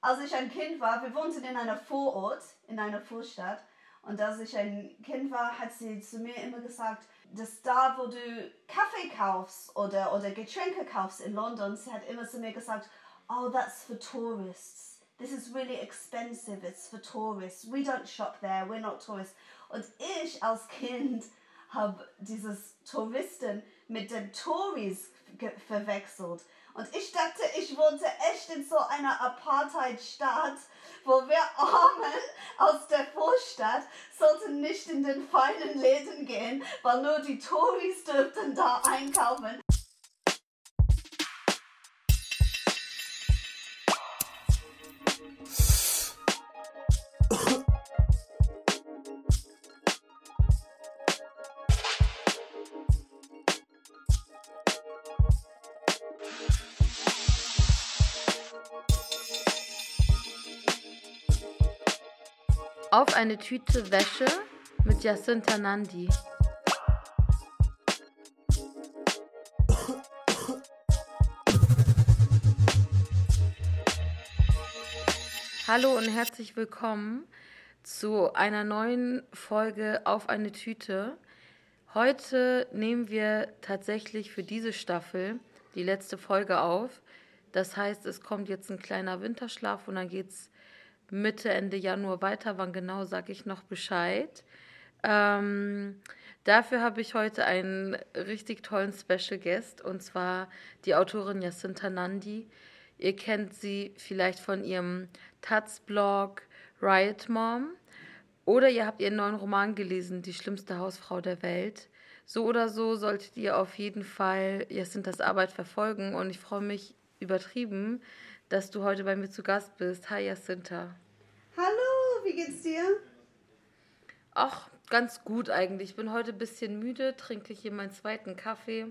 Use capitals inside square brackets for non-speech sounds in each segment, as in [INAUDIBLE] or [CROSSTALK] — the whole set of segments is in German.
als ich ein Kind war, wir wohnten in einer Vorort, in einer Vorstadt. Und als ich ein Kind war, hat sie zu mir immer gesagt, dass da, wo du Kaffee kaufst oder, oder Getränke kaufst in London, sie hat immer zu mir gesagt, oh, that's for tourists. This is really expensive, it's for tourists. We don't shop there, we're not tourists. Und ich als Kind habe dieses Touristen mit den Tories verwechselt. Und ich dachte, ich wohnte echt in so einer Apartheid-Staat, wo wir Armen aus der Vorstadt sollten nicht in den feinen Läden gehen, weil nur die Tories dürften da einkaufen. Eine Tüte Wäsche mit Jacinta Nandi. Hallo und herzlich willkommen zu einer neuen Folge Auf eine Tüte. Heute nehmen wir tatsächlich für diese Staffel die letzte Folge auf. Das heißt, es kommt jetzt ein kleiner Winterschlaf und dann geht es Mitte, Ende Januar weiter. Wann genau, sage ich noch Bescheid. Ähm, dafür habe ich heute einen richtig tollen Special Guest und zwar die Autorin Jacinta Nandi. Ihr kennt sie vielleicht von ihrem Taz-Blog Riot Mom oder ihr habt ihren neuen Roman gelesen, Die schlimmste Hausfrau der Welt. So oder so solltet ihr auf jeden Fall Jacintas Arbeit verfolgen und ich freue mich übertrieben, dass du heute bei mir zu Gast bist. Hi Jacinta. Hallo, wie geht's dir? Ach, ganz gut eigentlich. Ich bin heute ein bisschen müde, trinke hier meinen zweiten Kaffee.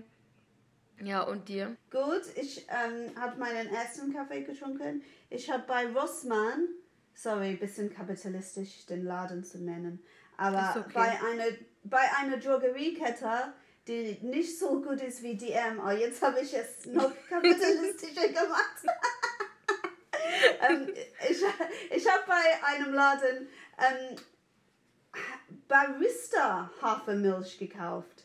Ja, und dir? Gut, ich ähm, habe meinen ersten Kaffee getrunken. Ich habe bei Rossmann, sorry, ein bisschen kapitalistisch den Laden zu nennen, aber okay. bei einer bei einer Drogeriekette, die nicht so gut ist wie DM, oh, jetzt habe ich es noch [LAUGHS] kapitalistischer gemacht. [LAUGHS] ähm, ich ich habe bei einem Laden ähm, Barista Hafermilch gekauft.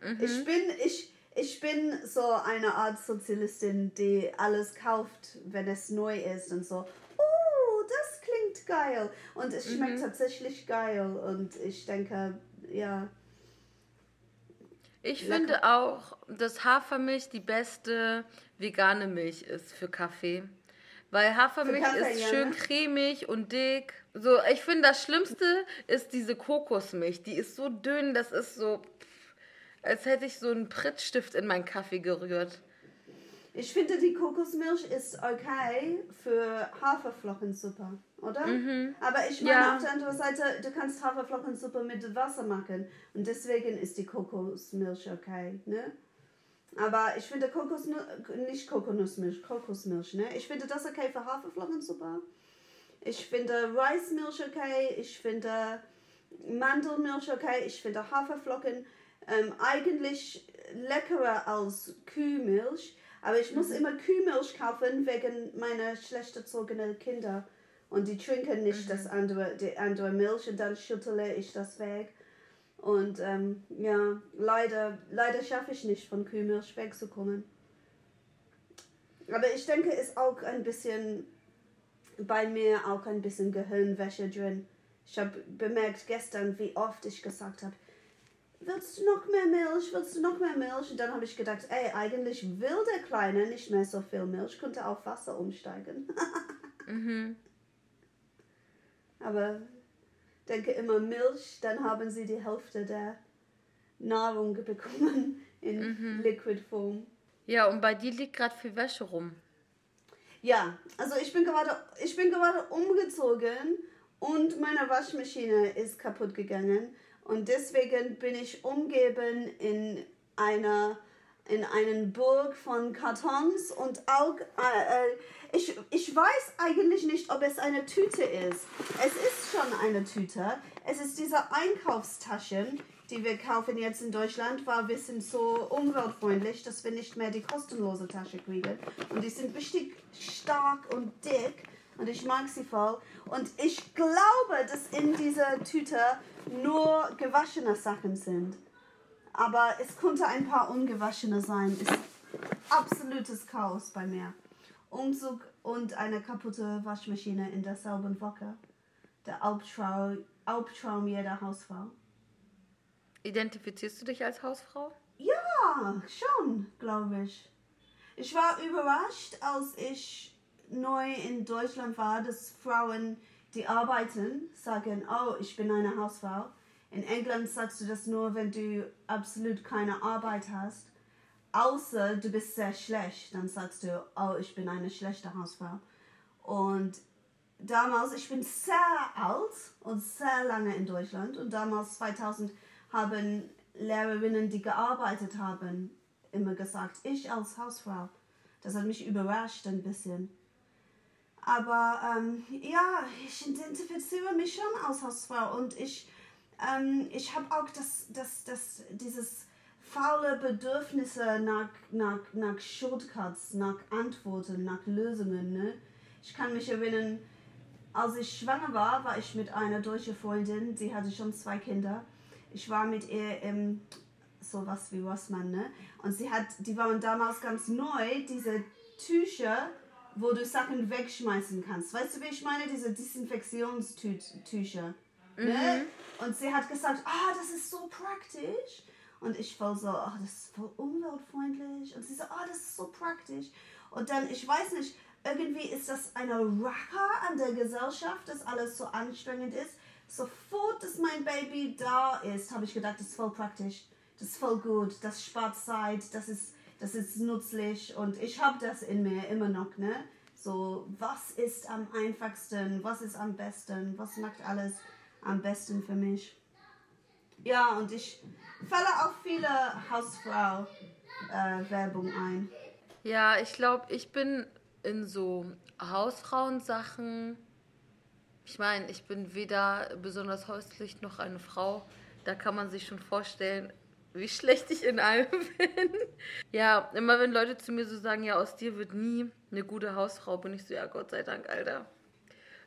Mhm. Ich bin ich ich bin so eine Art Sozialistin, die alles kauft, wenn es neu ist und so. Oh, das klingt geil und es schmeckt mhm. tatsächlich geil und ich denke, ja. Ich lecker. finde auch, dass Hafermilch die beste vegane Milch ist für Kaffee. Weil Hafermilch Kaffee, ist schön ne? cremig und dick. So, ich finde, das Schlimmste ist diese Kokosmilch. Die ist so dünn, das ist so, als hätte ich so einen Prittstift in meinen Kaffee gerührt. Ich finde, die Kokosmilch ist okay für Haferflockensuppe, oder? Mhm. Aber ich meine, ja. auf der anderen Seite, du kannst Haferflockensuppe mit Wasser machen. Und deswegen ist die Kokosmilch okay, ne? Aber ich finde Kokosmilch, nicht Kokosmilch, Kokosmilch, ne? Ich finde das okay für Haferflockensuppe. Ich finde Reismilch okay. Ich finde Mandelmilch okay. Ich finde Haferflocken ähm, eigentlich leckerer als Kuhmilch. Aber ich muss mhm. immer Kuhmilch kaufen wegen meiner schlecht erzogenen Kinder. Und die trinken nicht mhm. das andere, die andere Milch und dann schüttle ich das weg. Und ähm, ja, leider, leider schaffe ich nicht von Kuhmilch wegzukommen. Aber ich denke, ist auch ein bisschen bei mir auch ein bisschen Gehirnwäsche drin. Ich habe bemerkt gestern, wie oft ich gesagt habe, willst du noch mehr Milch, willst du noch mehr Milch? Und dann habe ich gedacht, ey, eigentlich will der Kleine nicht mehr so viel Milch, könnte auf Wasser umsteigen. [LAUGHS] mhm. Aber denke immer Milch, dann haben sie die Hälfte der Nahrung bekommen in mhm. Liquid Form. Ja, und bei dir liegt gerade viel Wäsche rum. Ja, also ich bin gerade ich bin gerade umgezogen und meine Waschmaschine ist kaputt gegangen und deswegen bin ich umgeben in einer in einen Burg von Kartons und auch äh, äh ich, ich weiß eigentlich nicht, ob es eine Tüte ist. Es ist schon eine Tüte. Es ist diese Einkaufstaschen, die wir kaufen jetzt in Deutschland, weil wir sind so umweltfreundlich, dass wir nicht mehr die kostenlose Tasche kriegen. Und die sind richtig stark und dick. und ich mag sie voll. Und ich glaube, dass in dieser Tüte nur gewaschene Sachen sind. Aber es konnte ein paar ungewaschene sein. Ist absolutes Chaos bei mir. Umzug und eine kaputte Waschmaschine in derselben Woche. Der Albtraum, Albtraum jeder Hausfrau. Identifizierst du dich als Hausfrau? Ja, schon, glaube ich. Ich war überrascht, als ich neu in Deutschland war, dass Frauen, die arbeiten, sagen, oh, ich bin eine Hausfrau. In England sagst du das nur, wenn du absolut keine Arbeit hast. Außer du bist sehr schlecht, dann sagst du, oh, ich bin eine schlechte Hausfrau. Und damals, ich bin sehr alt und sehr lange in Deutschland und damals 2000 haben Lehrerinnen, die gearbeitet haben, immer gesagt, ich als Hausfrau. Das hat mich überrascht ein bisschen. Aber ähm, ja, ich identifiziere mich schon als Hausfrau und ich, ähm, ich habe auch das, das, das, dieses faule Bedürfnisse nach, nach, nach Shortcuts, nach Antworten, nach Lösungen. Ne? Ich kann mich erinnern, als ich schwanger war, war ich mit einer deutschen Freundin, sie hatte schon zwei Kinder. Ich war mit ihr im sowas wie Rossmann, ne? Und sie hat, die waren damals ganz neu, diese Tücher, wo du Sachen wegschmeißen kannst. Weißt du, wie ich meine? Diese Desinfektionstücher. Ne? Mhm. Ne? Und sie hat gesagt, ah, das ist so praktisch. Und ich war so, ach, das ist voll umweltfreundlich. Und sie so, ah, das ist so praktisch. Und dann, ich weiß nicht, irgendwie ist das eine Racker an der Gesellschaft, dass alles so anstrengend ist. Sofort, dass mein Baby da ist, habe ich gedacht, das ist voll praktisch das ist voll gut, das spart Zeit, das ist, das ist nützlich und ich habe das in mir immer noch, ne? So, was ist am einfachsten, was ist am besten, was macht alles am besten für mich? Ja, und ich falle auf viele Hausfrau-Werbung äh, ein. Ja, ich glaube, ich bin in so Hausfrauensachen. Ich meine, ich bin weder besonders häuslich noch eine Frau. Da kann man sich schon vorstellen, wie schlecht ich in allem [LAUGHS] bin. Ja, immer wenn Leute zu mir so sagen, ja, aus dir wird nie eine gute Hausfrau, bin ich so, ja, Gott sei Dank, Alter.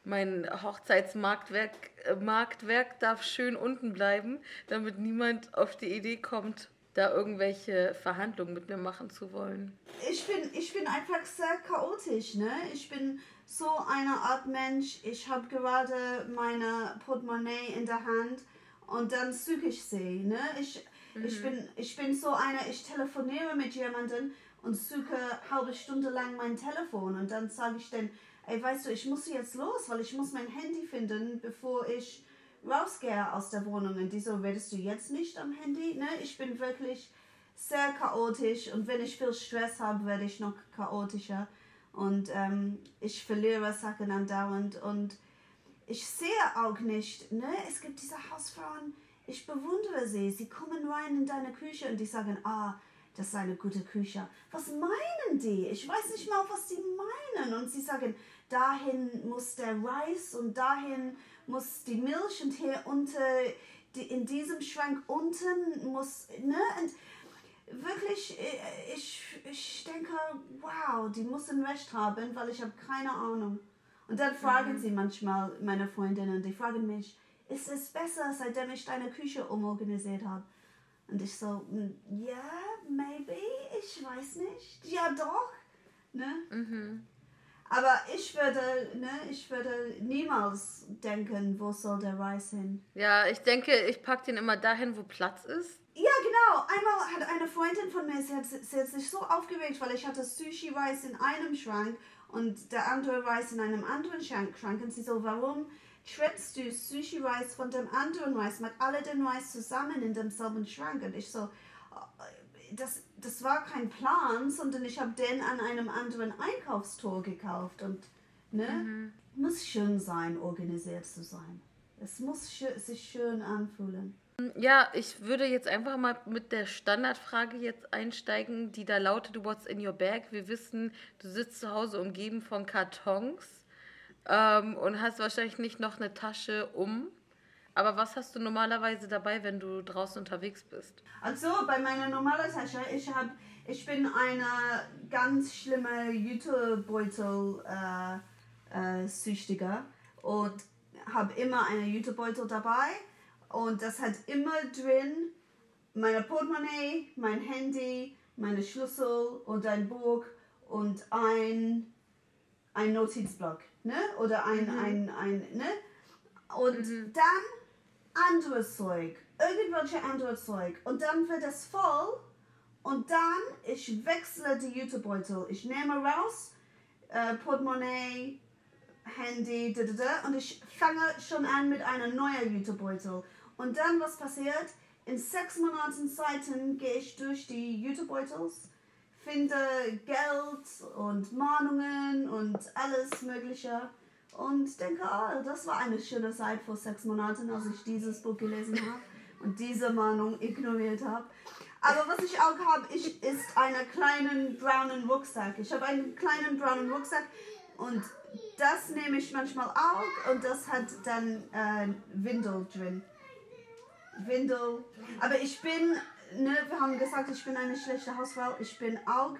Mein Hochzeitsmarktwerk äh, Marktwerk darf schön unten bleiben, damit niemand auf die Idee kommt, da irgendwelche Verhandlungen mit mir machen zu wollen. Ich bin, ich bin einfach sehr chaotisch, ne? Ich bin so eine Art Mensch. Ich habe gerade meine Portemonnaie in der Hand und dann suche ich sie, ne? Ich, Mhm. Ich, bin, ich bin so eine, ich telefoniere mit jemandem und suche eine halbe Stunde lang mein Telefon und dann sage ich dann, ey, weißt du, ich muss jetzt los, weil ich muss mein Handy finden, bevor ich rausgehe aus der Wohnung. Und die so, redest du jetzt nicht am Handy? Ne? Ich bin wirklich sehr chaotisch und wenn ich viel Stress habe, werde ich noch chaotischer und ähm, ich verliere Sachen andauernd und ich sehe auch nicht, ne? es gibt diese Hausfrauen, ich bewundere sie. Sie kommen rein in deine Küche und die sagen, ah, das ist eine gute Küche. Was meinen die? Ich weiß nicht mal, was sie meinen. Und sie sagen, dahin muss der Reis und dahin muss die Milch und hier unter, die, in diesem Schrank unten muss, ne? Und wirklich, äh, ich, ich denke, wow, die müssen recht haben, weil ich habe keine Ahnung. Und dann fragen mhm. sie manchmal meine Freundinnen, die fragen mich, ist es besser, seitdem ich deine Küche umorganisiert habe. Und ich so, ja, yeah, maybe, ich weiß nicht. Ja, doch. Ne? Mhm. Aber ich würde, ne, ich würde niemals denken, wo soll der Reis hin. Ja, ich denke, ich packe den immer dahin, wo Platz ist. Ja, genau. Einmal hat eine Freundin von mir, sie hat, sie hat sich so aufgeregt, weil ich hatte Sushi-Reis in einem Schrank und der andere Reis in einem anderen Schrank. Und sie so, warum trennst du Sushi Rice von dem anderen Rice, mit alle den Rice zusammen in demselben Schrank. Und ich so, das, das war kein Plan, sondern ich habe den an einem anderen Einkaufstor gekauft. Und ne, mhm. muss schön sein, organisiert zu sein. Es muss sich schön anfühlen. Ja, ich würde jetzt einfach mal mit der Standardfrage jetzt einsteigen, die da lautet, what's in your bag? Wir wissen, du sitzt zu Hause umgeben von Kartons ähm, und hast wahrscheinlich nicht noch eine Tasche um. Aber was hast du normalerweise dabei, wenn du draußen unterwegs bist? Also bei meiner normalen Tasche, ich habe, ich bin eine ganz schlimme Jutebeutel äh, äh, und habe immer einen Jutebeutel dabei und das hat immer drin meine Portemonnaie, mein Handy, meine Schlüssel und ein Buch und ein, ein Notizblock, ne? Oder ein, mhm. ein, ein, ne? Und mhm. dann anderes Zeug, irgendwelche andere Zeug. Und dann wird es voll und dann ich wechsle die Jutebeutel. Ich nehme raus äh, Portemonnaie, Handy, da, da, da, und ich fange schon an mit einem neuen Jutebeutel. Und dann was passiert? In sechs Monaten Zeiten gehe ich durch die Jutebeutels, finde Geld und Mahnungen und alles Mögliche und denke, oh, das war eine schöne Zeit vor sechs Monaten, als ich dieses Buch gelesen habe und diese Mahnung ignoriert habe. Aber was ich auch habe, ist einen kleinen braunen Rucksack. Ich habe einen kleinen braunen Rucksack und das nehme ich manchmal auch und das hat dann äh, Windel drin. Windel. Aber ich bin, ne, wir haben gesagt, ich bin eine schlechte Hausfrau. Ich bin auch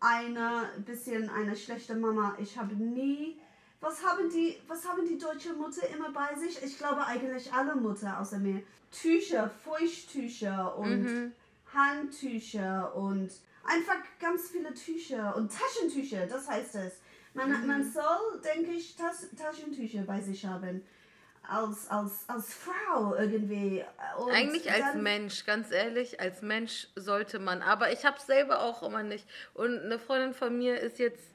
eine bisschen eine schlechte Mama. Ich habe nie. Was haben die, was haben die deutsche Mutter immer bei sich? Ich glaube eigentlich alle Mutter außer mir. Tücher, Feuchttücher und mhm. Handtücher und einfach ganz viele Tücher und Taschentücher, das heißt es. Man, mhm. man soll, denke ich, Tas Taschentücher bei sich haben als, als, als Frau irgendwie. Und Eigentlich als Mensch, ganz ehrlich, als Mensch sollte man. Aber ich habe es selber auch immer nicht. Und eine Freundin von mir ist jetzt,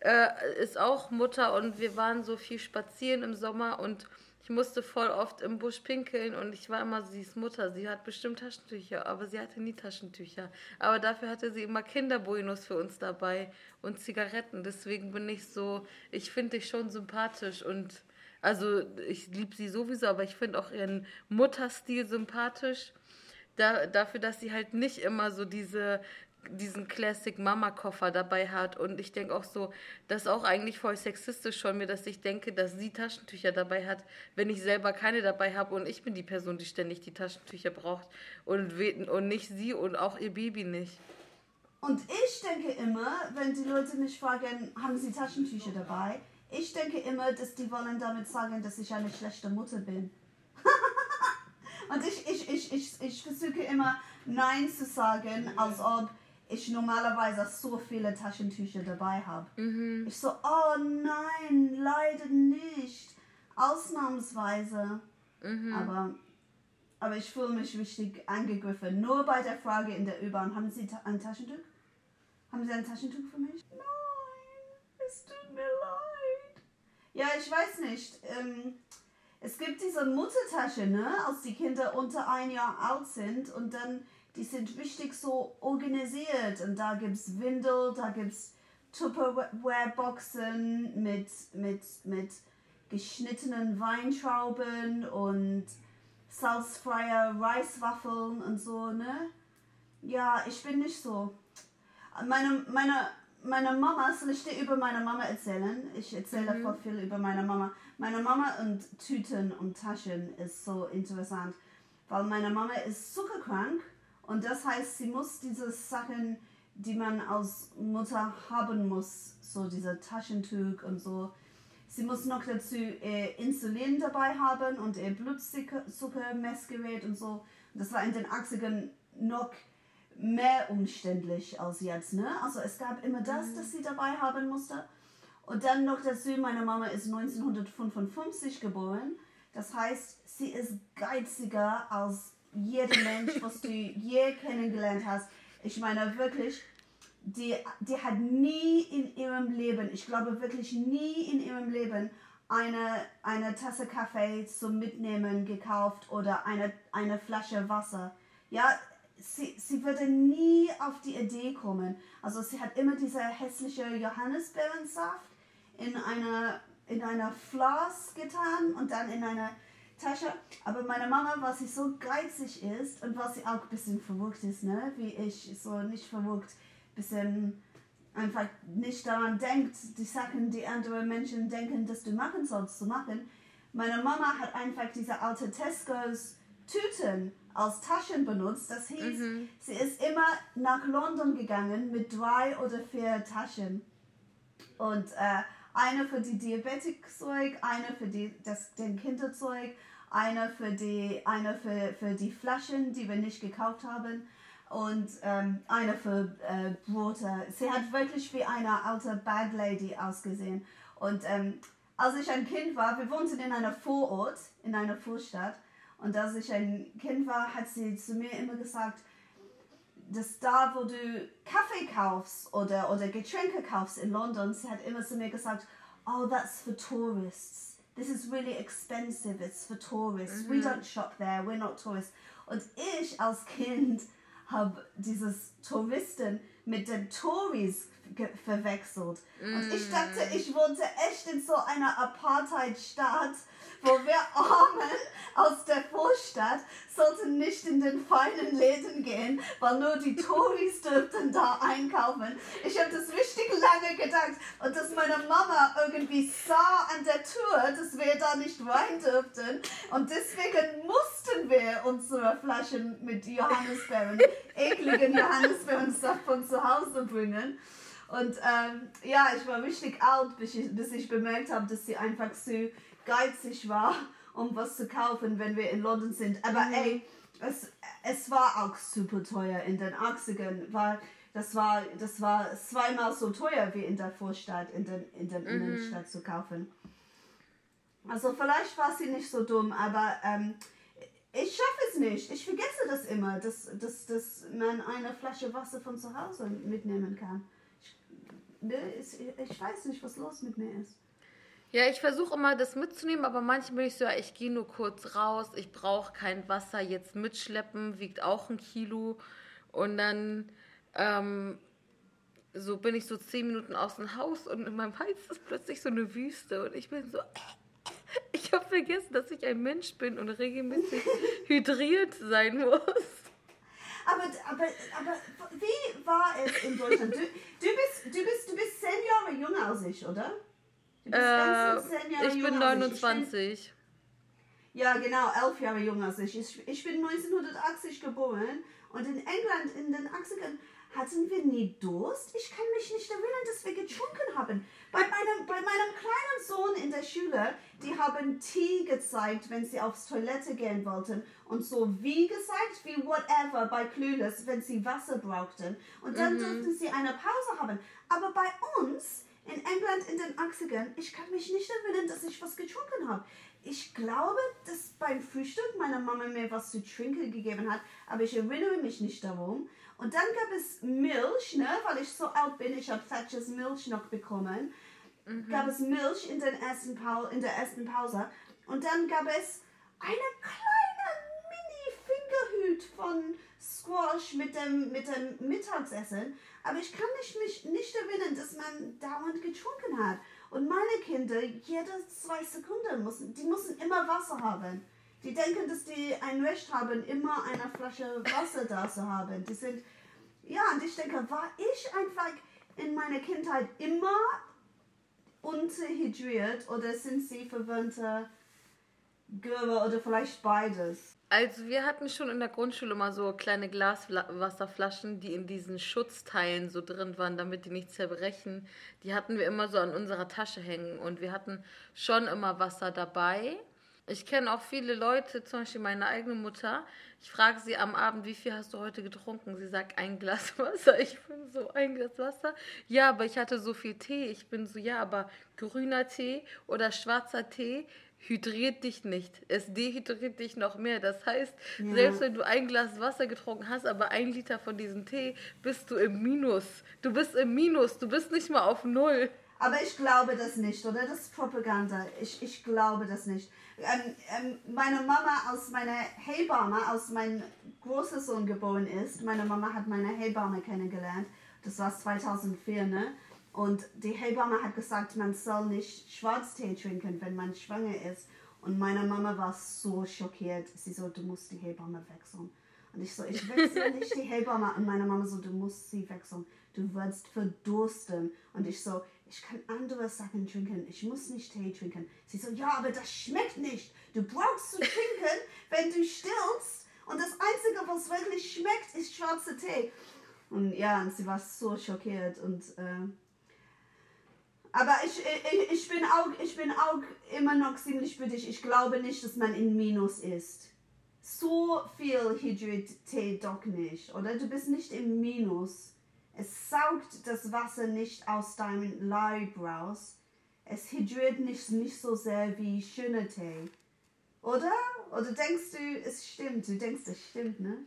äh, ist auch Mutter und wir waren so viel spazieren im Sommer und ich musste voll oft im Busch pinkeln und ich war immer, sie ist Mutter, sie hat bestimmt Taschentücher, aber sie hatte nie Taschentücher. Aber dafür hatte sie immer Kinderbuenos für uns dabei und Zigaretten. Deswegen bin ich so, ich finde dich schon sympathisch und also ich liebe sie sowieso, aber ich finde auch ihren Mutterstil sympathisch. Da, dafür, dass sie halt nicht immer so diese diesen Classic Mama Koffer dabei hat und ich denke auch so, das ist auch eigentlich voll sexistisch von mir, dass ich denke, dass sie Taschentücher dabei hat, wenn ich selber keine dabei habe und ich bin die Person, die ständig die Taschentücher braucht und und nicht sie und auch ihr Baby nicht. Und ich denke immer, wenn die Leute mich fragen, haben sie Taschentücher dabei? Ich denke immer, dass die wollen damit sagen, dass ich eine schlechte Mutter bin. [LAUGHS] Und ich, ich, ich, ich, ich versuche immer Nein zu sagen, als ob ich normalerweise so viele Taschentücher dabei habe. Mhm. Ich so, oh nein, leider nicht. Ausnahmsweise. Mhm. Aber, aber ich fühle mich richtig angegriffen. Nur bei der Frage in der U-Bahn, haben Sie ein Taschentuch? Haben Sie ein Taschentuch für mich? Nein, es tut mir leid. Ja, ich weiß nicht. Ähm, es gibt diese Muttertasche, ne, als die Kinder unter ein Jahr alt sind und dann, die sind richtig so organisiert und da gibt es Windel, da gibt es Tupperware-Boxen mit, mit, mit geschnittenen Weintrauben und salzfreier Reiswaffeln und so, ne? Ja, ich bin nicht so. Meine, meine, meine Mama, soll ich dir über meine Mama erzählen? Ich erzähle mhm. voll viel über meine Mama. Meine Mama und Tüten und Taschen ist so interessant, weil meine Mama ist zuckerkrank und das heißt, sie muss diese Sachen, die man als Mutter haben muss, so diese Taschentuch und so. Sie muss noch dazu ihr Insulin dabei haben und ihr Blutzuckermessgerät und so. Das war in den 80ern noch mehr umständlich als jetzt. Ne? Also es gab immer das, mhm. das sie dabei haben musste. Und dann noch dazu, meine Mama ist 1955 geboren. Das heißt, sie ist geiziger als jeder Mensch, [LAUGHS] was du je kennengelernt hast. Ich meine wirklich, die, die hat nie in ihrem Leben, ich glaube wirklich nie in ihrem Leben, eine, eine Tasse Kaffee zum Mitnehmen gekauft oder eine, eine Flasche Wasser. Ja, sie, sie würde nie auf die Idee kommen. Also sie hat immer diese hässliche Johannisbeerensaft in einer, in einer Flas getan und dann in einer Tasche. Aber meine Mama, was sie so geizig ist und was sie auch ein bisschen verrückt ist, ne? wie ich, so nicht verrückt, bisschen einfach nicht daran denkt, die Sachen, die andere Menschen denken, dass du machen sollst, zu machen. Meine Mama hat einfach diese alte Tesco's Tüten als Taschen benutzt. Das hieß, mhm. sie ist immer nach London gegangen mit drei oder vier Taschen. Und äh, Eine für die Diabetikzeug, eine für die, das, den Kinderzeug, eine für die, eine für, für die Flaschen, die wir nicht gekauft haben und ähm, eine für äh, Brote. Sie hat wirklich wie eine alte Bag Lady ausgesehen. Und ähm, als ich ein Kind war, wir wohnten in einer Vorort, in einer Vorstadt. Und als ich ein Kind war, hat sie zu mir immer gesagt, dass da, wo du Kaffee kaufst oder, oder Getränke kaufst in London, sie hat immer zu mir gesagt, oh, that's for tourists. This is really expensive, it's for tourists. Mhm. We don't shop there, we're not tourists. Und ich als Kind habe dieses Touristen mit den Tories verwechselt. Und ich dachte, mm. ich wohnte echt in so einer Apartheid-Staat wo wir Armen aus der Vorstadt sollten nicht in den feinen Läden gehen, weil nur die Tories dürften da einkaufen. Ich habe das richtig lange gedacht und dass meine Mama irgendwie sah an der Tür, dass wir da nicht rein dürften und deswegen mussten wir unsere Flaschen mit Johannisbeeren, ekligen Johannisbeerensaft von zu Hause bringen. Und ähm, ja, ich war richtig alt, bis ich, bis ich bemerkt habe, dass sie einfach so geizig war, um was zu kaufen, wenn wir in London sind. Aber mhm. ey, es, es war auch super teuer in den 80ern, weil das war, das war zweimal so teuer wie in der Vorstadt, in der in den mhm. Innenstadt zu kaufen. Also vielleicht war sie nicht so dumm, aber ähm, ich schaffe es nicht. Ich vergesse das immer, dass, dass, dass man eine Flasche Wasser von zu Hause mitnehmen kann. Ich, ne, ich weiß nicht, was los mit mir ist. Ja, ich versuche immer das mitzunehmen, aber manchmal bin ich so, ja, ich gehe nur kurz raus, ich brauche kein Wasser jetzt mitschleppen, wiegt auch ein Kilo. Und dann ähm, so bin ich so zehn Minuten aus dem Haus und in meinem Hals ist plötzlich so eine Wüste und ich bin so, [LAUGHS] ich habe vergessen, dass ich ein Mensch bin und regelmäßig [LAUGHS] hydriert sein muss. Aber, aber, aber wie war es in Deutschland? Du, du, bist, du, bist, du bist zehn Jahre jünger als ich, oder? Äh, ich bin 29. Ich bin, ja, genau, elf Jahre jünger als ich. ich. Ich bin 1980 geboren und in England in den 80ern hatten wir nie Durst. Ich kann mich nicht erinnern, dass wir getrunken haben. Bei meinem, bei meinem kleinen Sohn in der Schule, die haben Tee gezeigt, wenn sie aufs Toilette gehen wollten. Und so wie gezeigt, wie whatever bei Clueless, wenn sie Wasser brauchten. Und dann mhm. durften sie eine Pause haben. Aber bei uns in England in den 80ern, ich kann mich nicht erinnern, dass ich was getrunken habe. Ich glaube, dass beim Frühstück meine Mama mir was zu trinken gegeben hat, aber ich erinnere mich nicht darum. Und dann gab es Milch, ne, weil ich so alt bin, ich habe Thatchers Milch noch bekommen. Mhm. Gab es Milch in, den ersten in der ersten Pause. Und dann gab es eine kleine Mini-Fingerhüt von Squash mit dem, mit dem Mittagsessen. Aber ich kann mich, mich nicht erinnern, dass man dauernd getrunken hat. Und meine Kinder, jede zwei Sekunden müssen, die müssen immer Wasser haben. Die denken, dass die ein Recht haben, immer eine Flasche Wasser da zu haben. Die sind, ja, und ich denke, war ich einfach in meiner Kindheit immer unterhydriert oder sind sie verwöhnte Göre oder vielleicht beides? Also wir hatten schon in der Grundschule mal so kleine Glaswasserflaschen, die in diesen Schutzteilen so drin waren, damit die nicht zerbrechen. Die hatten wir immer so an unserer Tasche hängen und wir hatten schon immer Wasser dabei. Ich kenne auch viele Leute, zum Beispiel meine eigene Mutter. Ich frage sie am Abend, wie viel hast du heute getrunken? Sie sagt ein Glas [LAUGHS] Wasser. Ich bin so, ein Glas Wasser? Ja, aber ich hatte so viel Tee. Ich bin so, ja, aber grüner Tee oder schwarzer Tee hydriert dich nicht. Es dehydriert dich noch mehr. Das heißt, ja. selbst wenn du ein Glas Wasser getrunken hast, aber ein Liter von diesem Tee, bist du im Minus. Du bist im Minus. Du bist nicht mal auf Null. Aber ich glaube das nicht, oder? Das ist Propaganda. Ich, ich glaube das nicht. Ähm, ähm, meine Mama aus meiner Hebamme, aus meinem großer Sohn geboren ist, meine Mama hat meine Hebamme kennengelernt. Das war 2004, ne? Und die Hebamme hat gesagt, man soll nicht Schwarztee trinken, wenn man schwanger ist. Und meine Mama war so schockiert. Sie so, du musst die Hebamme wechseln. Und ich so, ich wechsle nicht die Hebamme. Und meine Mama so, du musst sie wechseln. Du wirst verdursten. Und ich so, ich kann andere Sachen trinken. Ich muss nicht Tee trinken. Sie so, ja, aber das schmeckt nicht. Du brauchst zu trinken, wenn du stillst. Und das Einzige, was wirklich schmeckt, ist schwarzer Tee. Und ja, und sie war so schockiert. Und äh, Aber ich, ich, ich, bin auch, ich bin auch immer noch ziemlich für dich. Ich glaube nicht, dass man in Minus ist. So viel Hydrid-Tee doch nicht, oder? Du bist nicht im Minus. Es saugt das Wasser nicht aus deinem Leib raus. Es hydriert nicht, nicht so sehr wie schöner Tee. Oder? Oder denkst du, es stimmt? Du denkst, es stimmt, ne?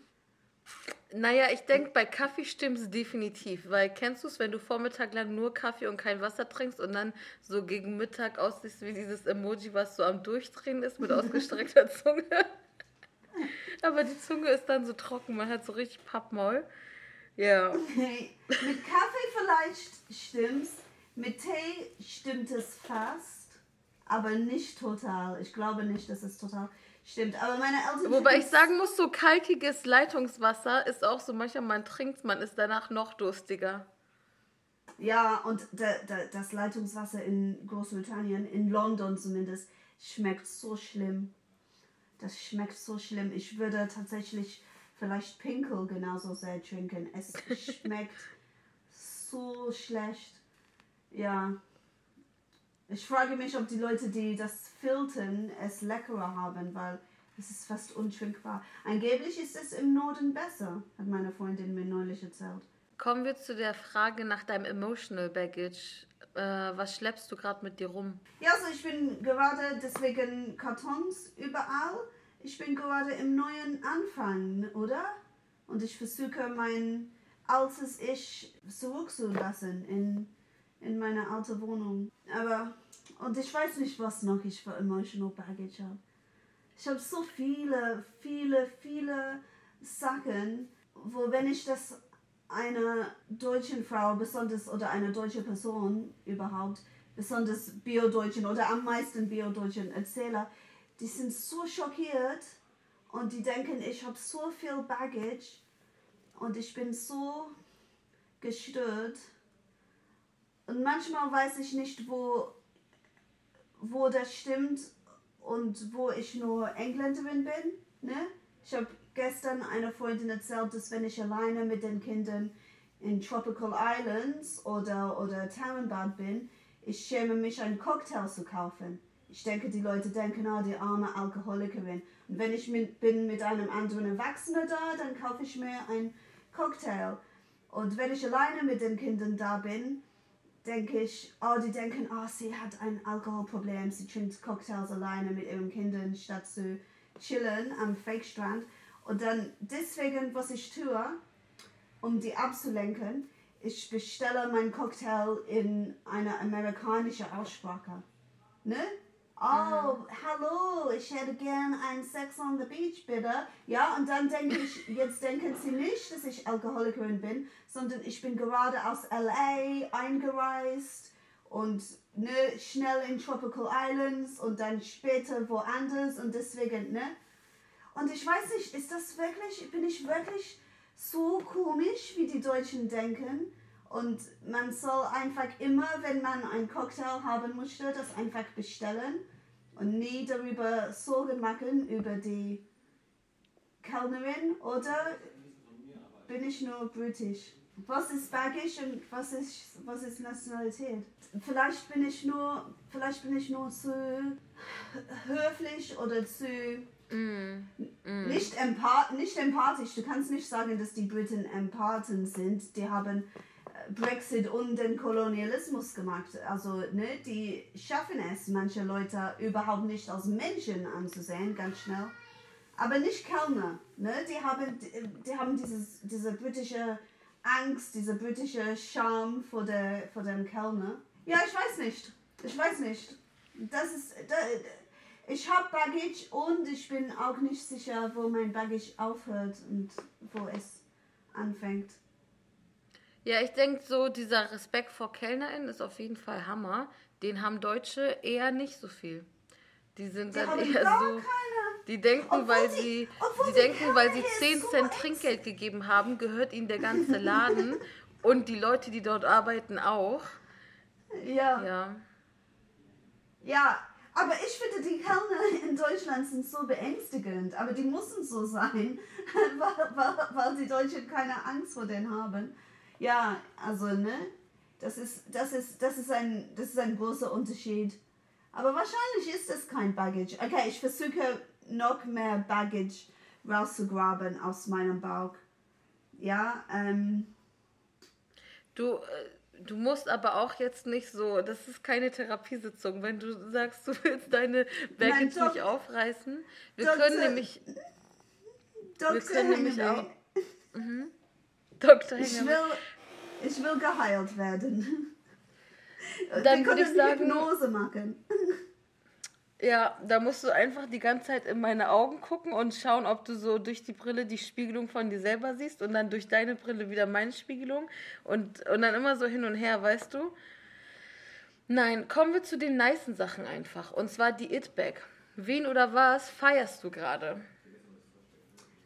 Naja, ich denke, bei Kaffee stimmt es definitiv. Weil kennst du es, wenn du Vormittag lang nur Kaffee und kein Wasser trinkst und dann so gegen Mittag aussiehst wie dieses Emoji, was so am Durchdrehen ist mit ausgestreckter [LAUGHS] Zunge? [LAUGHS] Aber die Zunge ist dann so trocken, man hat so richtig Pappmaul. Ja. Okay. Mit Kaffee vielleicht stimmt's, mit Tee stimmt es fast, aber nicht total. Ich glaube nicht, dass es total. Stimmt, aber meine Eltern. Wobei ich sagen muss, so kalkiges Leitungswasser ist auch so, manchmal man trinkt man ist danach noch durstiger. Ja, und da, da, das Leitungswasser in Großbritannien, in London zumindest, schmeckt so schlimm. Das schmeckt so schlimm. Ich würde tatsächlich vielleicht Pinkel genauso sehr trinken. Es [LAUGHS] schmeckt so schlecht. Ja. Ich frage mich, ob die Leute, die das filtern, es leckerer haben, weil es ist fast untrinkbar. Angeblich ist es im Norden besser, hat meine Freundin mir neulich erzählt. Kommen wir zu der Frage nach deinem Emotional Baggage. Äh, was schleppst du gerade mit dir rum? Ja, also ich bin gerade deswegen Kartons überall. Ich bin gerade im neuen Anfang, oder? Und ich versuche mein altes Ich zurückzulassen in in meiner alten Wohnung. Aber, und ich weiß nicht, was noch ich für Emotional Baggage habe. Ich habe so viele, viele, viele Sachen, wo wenn ich das einer deutschen Frau, besonders oder einer deutschen Person überhaupt, besonders Bio-Deutschen oder am meisten Bio-Deutschen erzähle, die sind so schockiert und die denken, ich habe so viel Baggage und ich bin so gestört und manchmal weiß ich nicht, wo, wo das stimmt und wo ich nur Engländerin bin. Ne? Ich habe gestern einer Freundin erzählt, dass wenn ich alleine mit den Kindern in Tropical Islands oder, oder Tannenbad bin, ich schäme mich, einen Cocktail zu kaufen. Ich denke, die Leute denken, ah, die arme Alkoholikerin. Und wenn ich mit, bin mit einem anderen Erwachsenen da, dann kaufe ich mir einen Cocktail. Und wenn ich alleine mit den Kindern da bin, denke ich, oh, die denken, oh, sie hat ein Alkoholproblem, sie trinkt Cocktails alleine mit ihren Kindern, statt zu chillen am Fake-Strand. Und dann deswegen, was ich tue, um die abzulenken, ich bestelle meinen Cocktail in einer amerikanischen Aussprache. Ne? Oh, mhm. hallo, ich hätte gern ein Sex on the Beach, bitte. Ja, und dann denke ich, jetzt denken sie nicht, dass ich Alkoholikerin bin, sondern ich bin gerade aus LA eingereist und ne, schnell in Tropical Islands und dann später woanders und deswegen, ne? Und ich weiß nicht, ist das wirklich, bin ich wirklich so komisch, wie die Deutschen denken? Und man soll einfach immer, wenn man einen Cocktail haben möchte, das einfach bestellen und nie darüber Sorgen machen über die Kellnerin oder bin ich nur britisch? Was ist Baggage und was ist, was ist Nationalität? Vielleicht bin ich nur, vielleicht bin ich nur zu höflich oder zu Mm, mm. Nicht, empath nicht empathisch. Du kannst nicht sagen, dass die Briten Empathen sind. Die haben Brexit und den Kolonialismus gemacht. Also, ne, die schaffen es, manche Leute überhaupt nicht als Menschen anzusehen, ganz schnell. Aber nicht Kellner. Ne? Die haben, die haben dieses, diese britische Angst, diese britische Scham vor, der, vor dem Kellner. Ja, ich weiß nicht. Ich weiß nicht. Das ist. Da, ich habe Baggage und ich bin auch nicht sicher, wo mein Baggage aufhört und wo es anfängt. Ja, ich denke so, dieser Respekt vor KellnerInnen ist auf jeden Fall Hammer. Den haben Deutsche eher nicht so viel. Die sind die dann eher so. Keine. Die denken, obwohl weil sie, sie die denken, weil sie 10 Cent Trinkgeld gegeben haben, gehört ihnen der ganze Laden und die Leute, die dort arbeiten, auch. Ja. Ja. Ja, aber ich finde, die Kellner in Deutschland sind so beängstigend, aber die müssen so sein, [LAUGHS] weil, weil, weil die Deutschen keine Angst vor denen haben. Ja, also, ne? Das ist, das ist, das ist, ein, das ist ein großer Unterschied. Aber wahrscheinlich ist es kein Baggage. Okay, ich versuche noch mehr Baggage rauszugraben aus meinem Bauch. Ja, ähm. Du, äh, du musst aber auch jetzt nicht so, das ist keine Therapiesitzung, wenn du sagst, du willst deine Baggage Nein, nicht aufreißen. Wir Dr. können nämlich. Dr. Wir können nämlich auch. [LAUGHS] Mhm. Dr. Ich will, ich will geheilt werden. Dann würde ich sagen. Hypnose machen. Ja, da musst du einfach die ganze Zeit in meine Augen gucken und schauen, ob du so durch die Brille die Spiegelung von dir selber siehst und dann durch deine Brille wieder meine Spiegelung und, und dann immer so hin und her, weißt du? Nein, kommen wir zu den nicen Sachen einfach. Und zwar die It-Bag. Wen oder was feierst du gerade?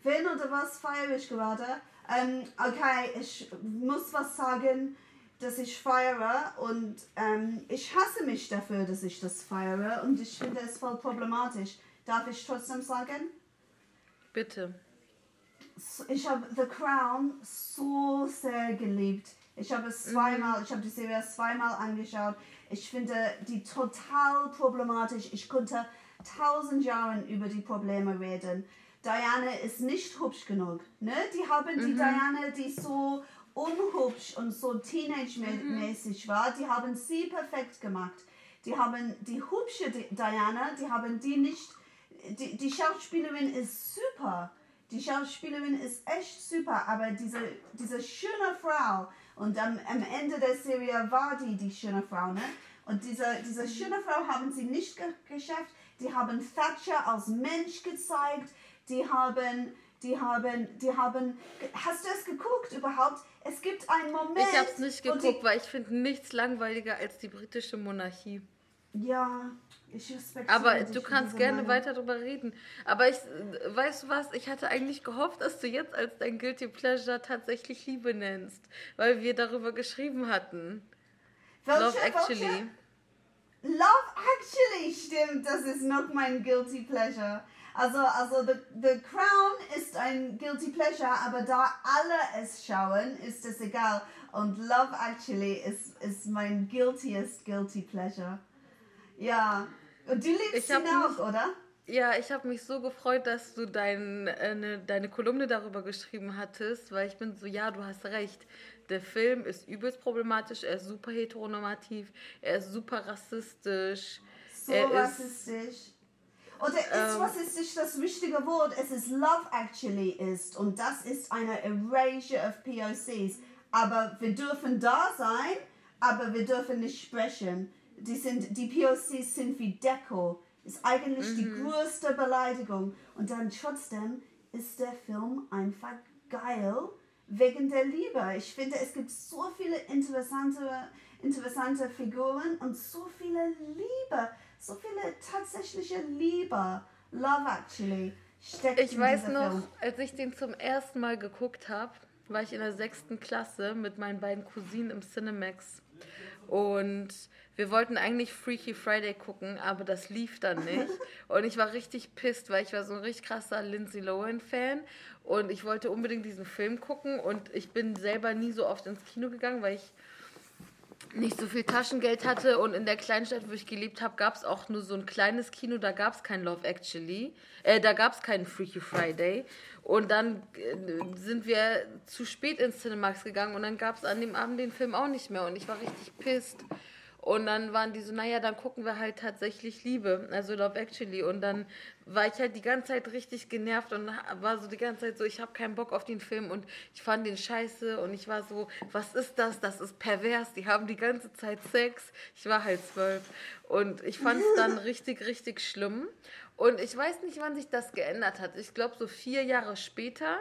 Wen oder was feiere ich gerade? Ähm, okay, ich muss was sagen dass ich feiere und ähm, ich hasse mich dafür, dass ich das feiere und ich finde es voll problematisch. Darf ich trotzdem sagen? Bitte. Ich habe The Crown so sehr geliebt. Ich habe es zweimal, mhm. ich habe die Serie zweimal angeschaut. Ich finde die total problematisch. Ich konnte tausend Jahre über die Probleme reden. Diana ist nicht hübsch genug. Ne? Die haben die mhm. Diana, die so unhübsch und so teenage-mäßig mhm. war, die haben sie perfekt gemacht. Die haben die hübsche Diana, die haben die nicht. Die, die Schauspielerin ist super. Die Schauspielerin ist echt super, aber diese, diese schöne Frau, und am, am Ende der Serie war die die schöne Frau, ne? Und diese, diese schöne Frau haben sie nicht ge geschafft. Die haben Thatcher als Mensch gezeigt. Die haben die haben, die haben, hast du es geguckt überhaupt? Es gibt einen Moment. Ich habe es nicht geguckt, die, weil ich finde nichts langweiliger als die britische Monarchie. Ja, ich respektiere Aber du kannst gerne Meinung. weiter darüber reden. Aber ich, weißt du was, ich hatte eigentlich gehofft, dass du jetzt als dein Guilty Pleasure tatsächlich Liebe nennst, weil wir darüber geschrieben hatten. Welche, Love Actually. Welche? Love Actually, stimmt, das ist noch mein Guilty Pleasure. Also, also the, the Crown ist ein Guilty Pleasure, aber da alle es schauen, ist es egal. Und Love Actually ist, ist mein guiltiest Guilty Pleasure. Ja, und du liebst ihn auch, oder? Ja, ich habe mich so gefreut, dass du dein, äh, ne, deine Kolumne darüber geschrieben hattest, weil ich bin so, ja, du hast recht. Der Film ist übelst problematisch, er ist super heteronormativ, er ist super rassistisch. So rassistisch. Ist, oder ist, ähm, was ist nicht das wichtige Wort? Es ist Love Actually ist. Und das ist eine Erasure of POCs. Aber wir dürfen da sein, aber wir dürfen nicht sprechen. Die, sind, die POCs sind wie Deko. Ist eigentlich mhm. die größte Beleidigung. Und dann trotzdem ist der Film einfach geil wegen der Liebe. Ich finde, es gibt so viele interessante, interessante Figuren und so viele Liebe so viele tatsächliche Liebe, Love Actually, steckt Ich weiß noch, Film. als ich den zum ersten Mal geguckt habe, war ich in der sechsten Klasse mit meinen beiden Cousinen im Cinemax. Und wir wollten eigentlich Freaky Friday gucken, aber das lief dann nicht. [LAUGHS] Und ich war richtig pisst, weil ich war so ein richtig krasser Lindsay Lohan-Fan. Und ich wollte unbedingt diesen Film gucken. Und ich bin selber nie so oft ins Kino gegangen, weil ich nicht so viel Taschengeld hatte und in der Kleinstadt, wo ich gelebt habe, gab es auch nur so ein kleines Kino, da gab es kein Love Actually, äh, da gab es keinen Freaky Friday. Und dann äh, sind wir zu spät ins Cinemax gegangen und dann gab es an dem Abend den Film auch nicht mehr und ich war richtig pisst und dann waren die so, naja, dann gucken wir halt tatsächlich Liebe, also Love Actually. Und dann war ich halt die ganze Zeit richtig genervt und war so die ganze Zeit so, ich habe keinen Bock auf den Film und ich fand den scheiße und ich war so, was ist das? Das ist pervers, die haben die ganze Zeit Sex. Ich war halt zwölf und ich fand es [LAUGHS] dann richtig, richtig schlimm. Und ich weiß nicht, wann sich das geändert hat. Ich glaube, so vier Jahre später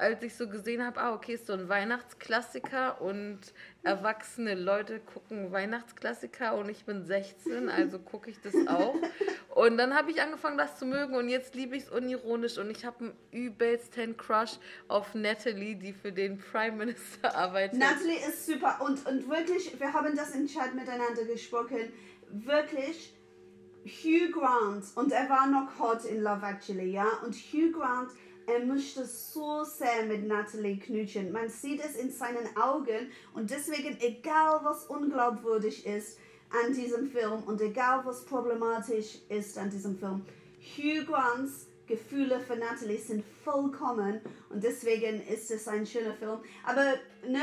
als ich so gesehen habe, ah, okay, ist so ein Weihnachtsklassiker und erwachsene Leute gucken Weihnachtsklassiker und ich bin 16, also gucke ich das auch. [LAUGHS] Und dann habe ich angefangen, das zu mögen und jetzt liebe ich es unironisch und ich habe einen übelsten Crush auf Natalie, die für den Prime Minister [LAUGHS] arbeitet. Natalie ist super und, und wirklich, wir haben das im Chat miteinander gesprochen, wirklich Hugh Grant und er war noch hot in Love Actually, ja, und Hugh Grant er möchte so sehr mit Natalie knutschen. Man sieht es in seinen Augen und deswegen, egal was unglaubwürdig ist an diesem Film und egal was problematisch ist an diesem Film, Hugh Grants Gefühle für Natalie sind vollkommen und deswegen ist es ein schöner Film. Aber ne,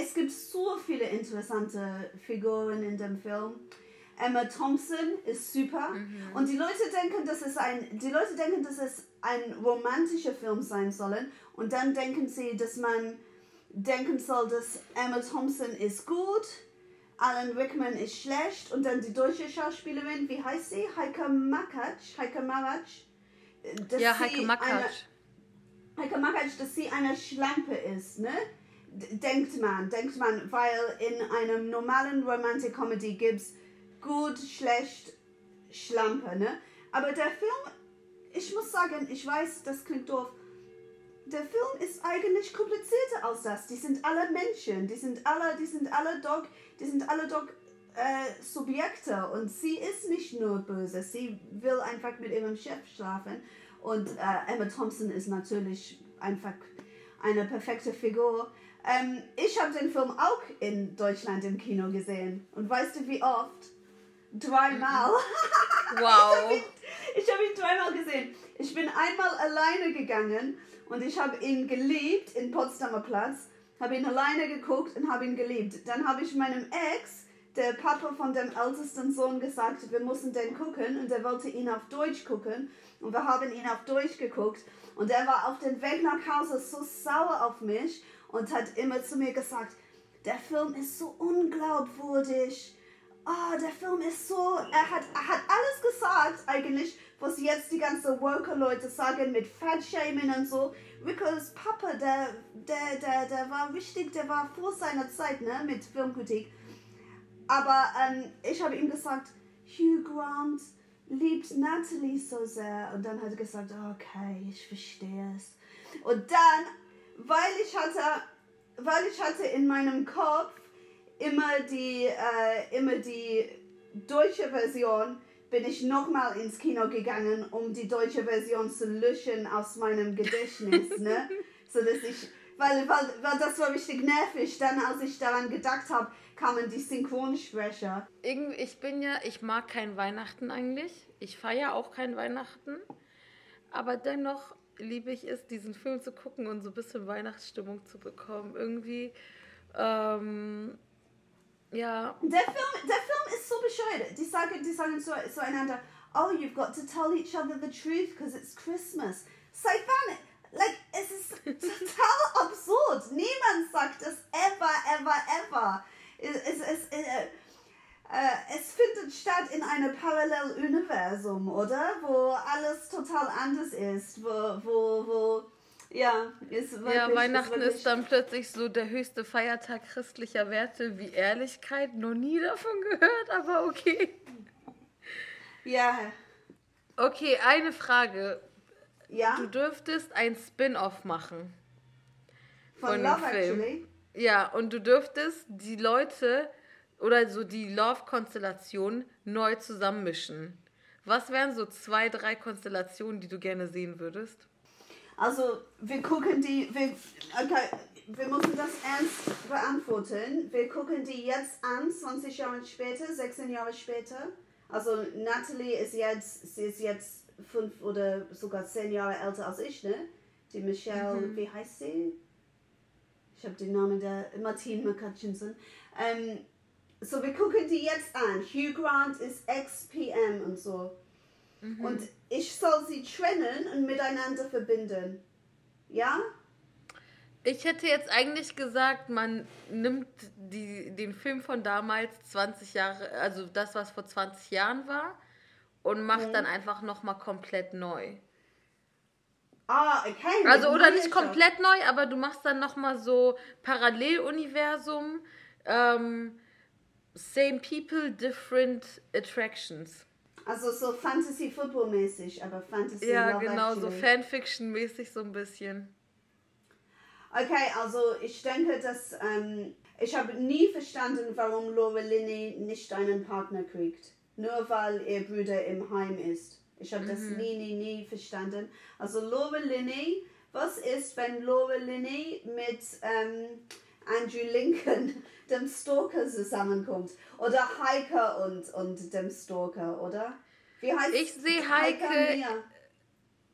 es gibt so viele interessante Figuren in dem Film. Emma Thompson ist super mhm. und die Leute denken, dass es ein, die Leute denken, dass es ein romantischer Film sein soll und dann denken sie, dass man denken soll, dass Emma Thompson ist gut, Alan Rickman ist schlecht und dann die deutsche Schauspielerin, wie heißt sie? Heike Makatsch, Heike Maratsch ja, Heike Makatsch. Heike Makatsch, dass sie eine Schlampe ist, ne? Denkt man, denkt man, weil in einem normalen Romantic-Comedy gibt es gut, schlecht, Schlampe, ne? Aber der Film, ich muss sagen, ich weiß, das klingt doof, der Film ist eigentlich komplizierter als das. Die sind alle Menschen, die sind alle, die sind alle Dog, die sind alle Dog äh, Subjekte und sie ist nicht nur böse, sie will einfach mit ihrem Chef schlafen und äh, Emma Thompson ist natürlich einfach eine perfekte Figur. Ähm, ich habe den Film auch in Deutschland im Kino gesehen und weißt du wie oft? Dreimal. [LAUGHS] Wow. ich habe ihn, hab ihn dreimal gesehen. Ich bin einmal alleine gegangen und ich habe ihn geliebt in Potsdamer Platz, habe ihn alleine geguckt und habe ihn geliebt. Dann habe ich meinem Ex der Papa von dem ältesten Sohn gesagt, wir müssen den gucken und er wollte ihn auf Deutsch gucken und wir haben ihn auf Deutsch geguckt und er war auf dem Weg nach Hause so sauer auf mich und hat immer zu mir gesagt, der Film ist so unglaubwürdig. Oh, der Film ist so, er hat, er hat alles gesagt eigentlich, was jetzt die ganzen Worker-Leute sagen mit Fatshaming und so. Rickos Papa, der, der, der, der war richtig, der war vor seiner Zeit, ne, mit Filmkritik. Aber ähm, ich habe ihm gesagt, Hugh Grant liebt Natalie so sehr. Und dann hat er gesagt, okay, ich verstehe es. Und dann, weil ich hatte, weil ich hatte in meinem Kopf immer die, äh, immer die deutsche Version, bin ich nochmal ins Kino gegangen, um die deutsche Version zu löschen aus meinem Gedächtnis, [LAUGHS] ne? so dass ich, weil, weil, weil das war richtig nervig, dann als ich daran gedacht habe, kamen die Synchronsprecher. Irgendwie, ich bin ja, ich mag kein Weihnachten eigentlich. Ich feiere auch kein Weihnachten. Aber dennoch liebe ich es, diesen Film zu gucken und so ein bisschen Weihnachtsstimmung zu bekommen. Irgendwie, ähm, ja. Der Film, der Film ist so bescheuert. Die sagen, die sagen so, zueinander, oh, you've got to tell each other the truth because it's Christmas. Seit wann? Like, es ist total absurd. Niemand sagt es ever, ever, ever es, es, äh, äh, es findet statt in einem Paralleluniversum, oder? Wo alles total anders ist, wo, wo, wo ja, ist wirklich, ja, Weihnachten ist, ist, dann plötzlich so der höchste Feiertag christlicher Werte wie Ehrlichkeit. Noch nie davon gehört, aber okay. Ja. Okay, eine Frage. Ja. Du dürftest ein Spin-off machen. Von, von Love Film. Actually? Ja, und du dürftest die Leute oder so die Love-Konstellation neu zusammenmischen. Was wären so zwei, drei Konstellationen, die du gerne sehen würdest? Also, wir gucken die, wir, okay, wir müssen das ernst beantworten. Wir gucken die jetzt an, 20 Jahre später, 16 Jahre später. Also, Natalie ist jetzt, sie ist jetzt fünf oder sogar zehn Jahre älter als ich, ne? Die Michelle, mhm. wie heißt sie? ich habe den Namen der Martin McCutchinson. Ähm, so, wir gucken die jetzt an. Hugh Grant ist ex-PM und so. Mhm. Und ich soll sie trennen und miteinander verbinden. Ja? Ich hätte jetzt eigentlich gesagt, man nimmt die, den Film von damals 20 Jahre, also das, was vor 20 Jahren war, und macht mhm. dann einfach nochmal komplett neu. Ah, okay. Also oder nicht komplett neu, aber du machst dann nochmal so Paralleluniversum, ähm, same people, different attractions. Also so Fantasy Football mäßig, aber Fantasy Ja, Love genau, actually. so Fanfiction mäßig so ein bisschen. Okay, also ich denke, dass ähm, ich habe nie verstanden, warum Laura Linney nicht einen Partner kriegt. Nur weil ihr Bruder im Heim ist. Ich habe das mhm. nie, nie, nie verstanden. Also Laura Linney was ist, wenn Laura Linney mit ähm, Andrew Lincoln, dem Stalker, zusammenkommt? Oder Heike und, und dem Stalker, oder? Wie heißt Ich sehe Heike. Heike Mia?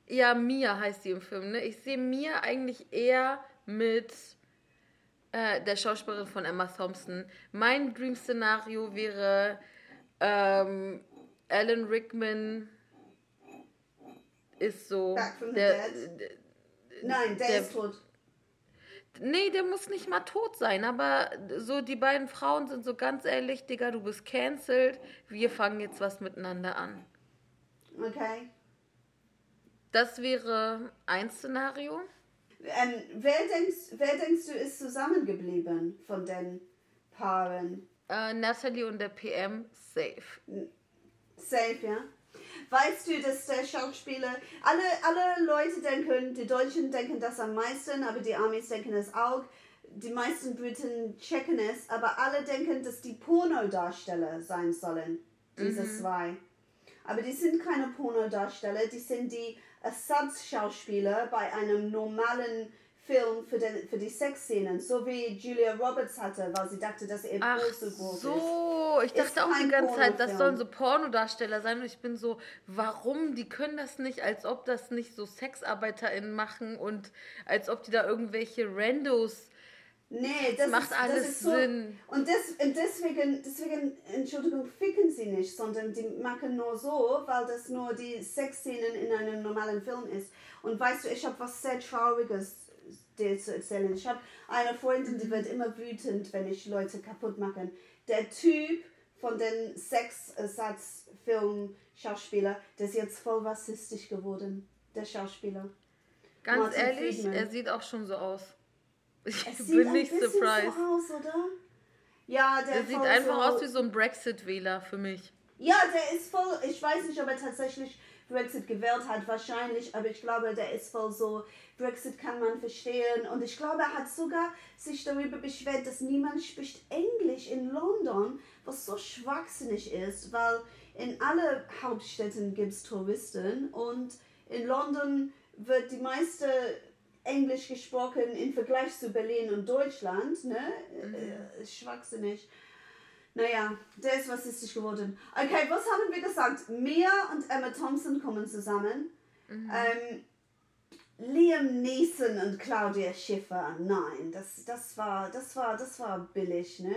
Ja, Mia heißt sie im Film, ne? Ich sehe Mia eigentlich eher mit äh, der Schauspielerin von Emma Thompson. Mein Dream-Szenario wäre ähm, Alan Rickman ist so. Back from the der, dead? Nein, der, der ist tot. Nee, der muss nicht mal tot sein, aber so die beiden Frauen sind so ganz ehrlich, Digga, du bist cancelled, wir fangen jetzt was miteinander an. Okay. Das wäre ein Szenario. Ähm, wer, denkst, wer denkst du ist zusammengeblieben von den Paaren? Äh, Natalie und der PM, safe. Safe, ja? Weißt du, dass der Schauspieler, alle, alle Leute denken, die Deutschen denken das am meisten, aber die Amis denken es auch. Die meisten Briten checken es, aber alle denken, dass die Pornodarsteller sein sollen, diese mhm. zwei. Aber die sind keine Pornodarsteller, die sind die Ersatzschauspieler bei einem normalen Film für, den, für die Sexszenen, so wie Julia Roberts hatte, weil sie dachte, dass ihr Ach so groß so. ist. so, ich dachte auch die ganze Zeit, das sollen so Pornodarsteller sein und ich bin so, warum? Die können das nicht, als ob das nicht so SexarbeiterInnen machen und als ob die da irgendwelche Randos Nee, das, das macht ist, alles das ist so, Sinn. Und, des, und deswegen, deswegen, Entschuldigung, ficken sie nicht, sondern die machen nur so, weil das nur die Sexszenen in einem normalen Film ist. Und weißt du, ich habe was sehr Trauriges dir zu erzählen. Ich habe eine Freundin, die wird immer wütend, wenn ich Leute kaputt mache. Der Typ von den Sexersatzfilm-Schauspieler, der ist jetzt voll rassistisch geworden, der Schauspieler. Ganz Martin ehrlich, Friedman. er sieht auch schon so aus. Ich es bin nicht surprised. So aus, oder? Ja, der, der sieht einfach so aus wie so ein Brexit-Wähler für mich. Ja, der ist voll. Ich weiß nicht, ob er tatsächlich Brexit gewählt hat, wahrscheinlich, aber ich glaube, der ist voll so. Brexit kann man verstehen. Und ich glaube, er hat sogar sich darüber beschwert, dass niemand spricht Englisch in London, was so schwachsinnig ist, weil in alle Hauptstädten gibt es Touristen und in London wird die meiste Englisch gesprochen im Vergleich zu Berlin und Deutschland, ne? Mhm. Äh, schwachsinnig. Naja, der ist rassistisch geworden. Okay, was haben wir gesagt? Mia und Emma Thompson kommen zusammen. Mhm. Ähm, Liam Neeson und Claudia Schiffer, nein, das, das, war, das, war, das war billig, ne?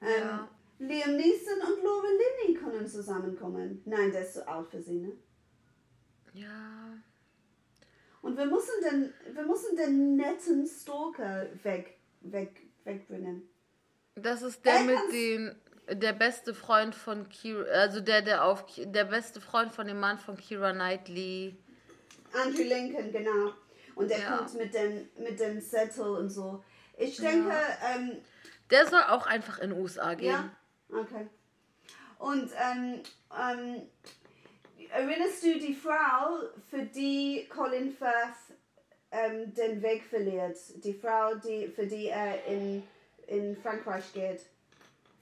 Ähm, ja. Liam Neeson und Laura Linney können zusammenkommen. Nein, der ist zu alt für sie, ne? Ja. Und wir müssen den, wir müssen den netten Stalker weg, weg, wegbringen. Das ist der mit dem, der beste Freund von Kira, also der, der auf, der beste Freund von dem Mann von Kira Knightley. Andrew Lincoln, genau. Und der ja. kommt mit dem, mit dem Settle und so. Ich denke, ja. ähm, der soll auch einfach in USA gehen. Ja, okay. Und ähm, ähm, erinnerst du die Frau, für die Colin Firth ähm, den Weg verliert? Die Frau, die, für die er in, in Frankreich geht.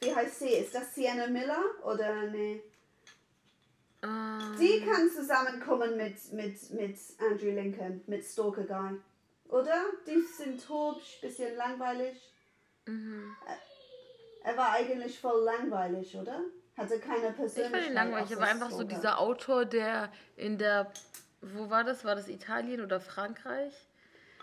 Wie heißt sie? Ist das Sienna Miller oder nee? Um. Die kann zusammenkommen mit, mit, mit Andrew Lincoln, mit Stalker Guy. Oder? Die sind hübsch, bisschen langweilig. Mhm. Er war eigentlich voll langweilig, oder? Hatte keine Persönlichkeit. Ich fand ihn langweilig. Er war einfach so dieser Autor, der in der. Wo war das? War das Italien oder Frankreich?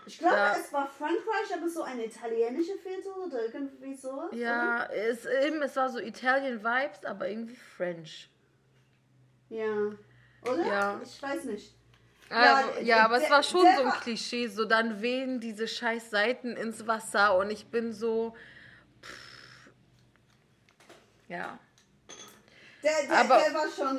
Ich glaube, da, es war Frankreich, aber so ein italienischer Viertel oder irgendwie so. Ja, es, eben, es war so Italien-Vibes, aber irgendwie French. Ja. Oder? Ja. Ich weiß nicht. Also, ja, ja, aber der, es war schon so ein Klischee, so dann wehen diese scheiß Seiten ins Wasser und ich bin so. Pff, ja. Der, der, aber, der, war schon,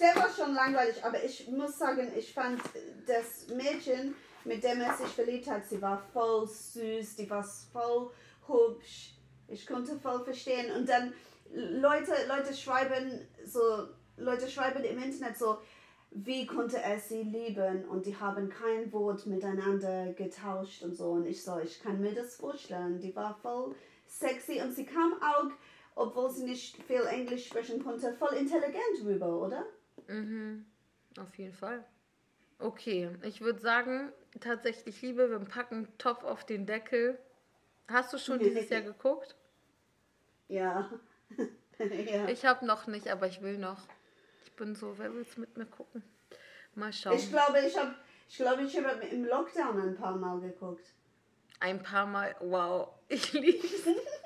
der war schon langweilig, aber ich muss sagen, ich fand das Mädchen, mit dem er sich verliebt hat, sie war voll süß, die war voll hübsch. Ich konnte voll verstehen. Und dann Leute, Leute schreiben so, Leute schreiben im Internet so, wie konnte er sie lieben? Und die haben kein Wort miteinander getauscht und so. Und ich so, ich kann mir das vorstellen. Die war voll sexy und sie kam auch obwohl sie nicht viel Englisch sprechen konnte, voll intelligent rüber, oder? Mhm, auf jeden Fall. Okay, ich würde sagen, tatsächlich Liebe, wir packen Topf auf den Deckel. Hast du schon dieses Jahr [LAUGHS] geguckt? Ja. [LAUGHS] ja. Ich habe noch nicht, aber ich will noch. Ich bin so, wer will es mit mir gucken? Mal schauen. Ich glaube, ich habe ich glaube, ich habe im Lockdown ein paar Mal geguckt. Ein paar Mal, wow, ich liebe es. [LAUGHS]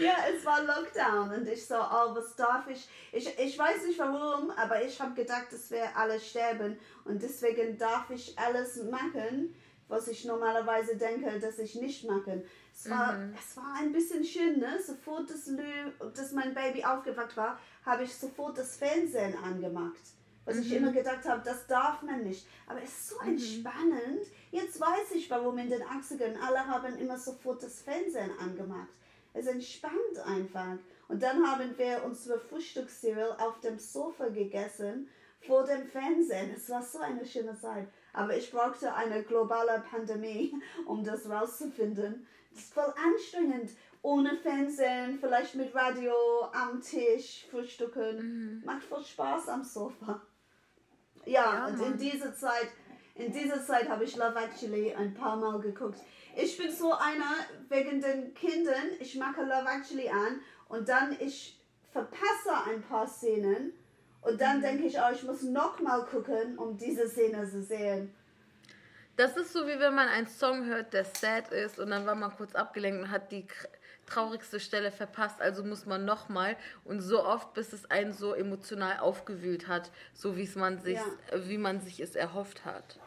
ja, es war Lockdown und ich so, oh, was darf ich? Ich, ich weiß nicht warum, aber ich habe gedacht, dass wir alle sterben und deswegen darf ich alles machen, was ich normalerweise denke, dass ich nicht machen. Es war, mhm. es war ein bisschen schön, ne? Sofort, dass, Lü, dass mein Baby aufgewacht war, habe ich sofort das Fernsehen angemacht. Was mhm. ich immer gedacht habe, das darf man nicht. Aber es ist so mhm. entspannend. Jetzt weiß ich, warum in den 80ern alle haben immer sofort das Fernsehen angemacht. Es entspannt einfach. Und dann haben wir unsere Frühstückscereal auf dem Sofa gegessen, vor dem Fernsehen. Es war so eine schöne Zeit. Aber ich brauchte eine globale Pandemie, [LAUGHS] um das rauszufinden. Das ist voll anstrengend. Ohne Fernsehen, vielleicht mit Radio am Tisch frühstücken. Mhm. Macht voll Spaß am Sofa. Ja, ja und in dieser Zeit, in dieser Zeit habe ich Love Actually ein paar Mal geguckt. Ich bin so einer wegen den Kindern, ich mache Love Actually an und dann ich verpasse ein paar Szenen und dann mhm. denke ich, oh, ich muss noch mal gucken, um diese Szene zu sehen. Das ist so, wie wenn man einen Song hört, der sad ist und dann war man kurz abgelenkt und hat die traurigste Stelle verpasst, also muss man nochmal und so oft, bis es einen so emotional aufgewühlt hat, so wie es man sich, ja. wie man sich es erhofft hat.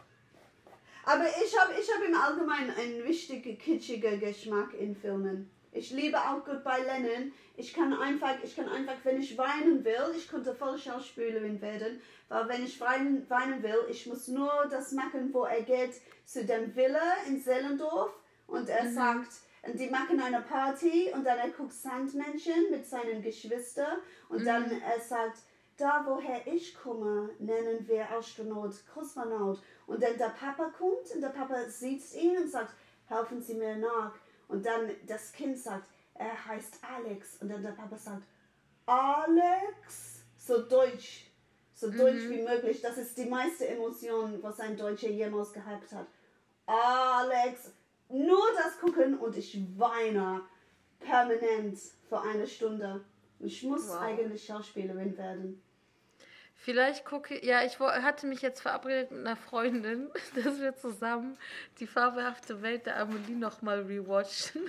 Aber ich habe ich hab im Allgemeinen einen richtig kitschigen Geschmack in Filmen. Ich liebe auch Goodbye Lennon. Ich kann einfach, ich kann einfach, wenn ich weinen will, ich könnte voll Schauspielerin werden, weil wenn ich weinen, weinen will, ich muss nur das machen, wo er geht zu dem Villa in Seelendorf und er mhm. sagt, und die machen eine Party und dann er guckt Sandmännchen mit seinen Geschwistern und mhm. dann er sagt, da woher ich komme, nennen wir Astronaut Kosmonaut. Und dann der Papa kommt und der Papa sieht ihn und sagt, helfen Sie mir nach. Und dann das Kind sagt, er heißt Alex. Und dann der Papa sagt, Alex? So deutsch, so mhm. deutsch wie möglich. Das ist die meiste Emotion, was ein Deutscher jemals gehabt hat. Alex, nur das gucken und ich weine permanent für eine Stunde. Ich muss wow. eigentlich Schauspielerin werden. Vielleicht gucke ja, ich hatte mich jetzt verabredet mit einer Freundin, [LAUGHS] dass wir zusammen die fabelhafte Welt der Amelie nochmal rewatchen.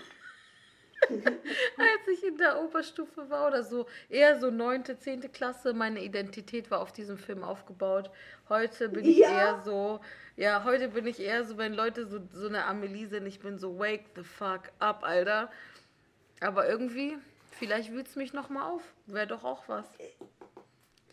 [LAUGHS] Als ich in der Oberstufe war oder so, eher so neunte, zehnte Klasse, meine Identität war auf diesem Film aufgebaut. Heute bin ich ja. eher so, ja, heute bin ich eher so, wenn Leute so, so eine Amelie sind, ich bin so, wake the fuck up, Alter. Aber irgendwie, vielleicht wühlt es mich nochmal auf. Wäre doch auch was.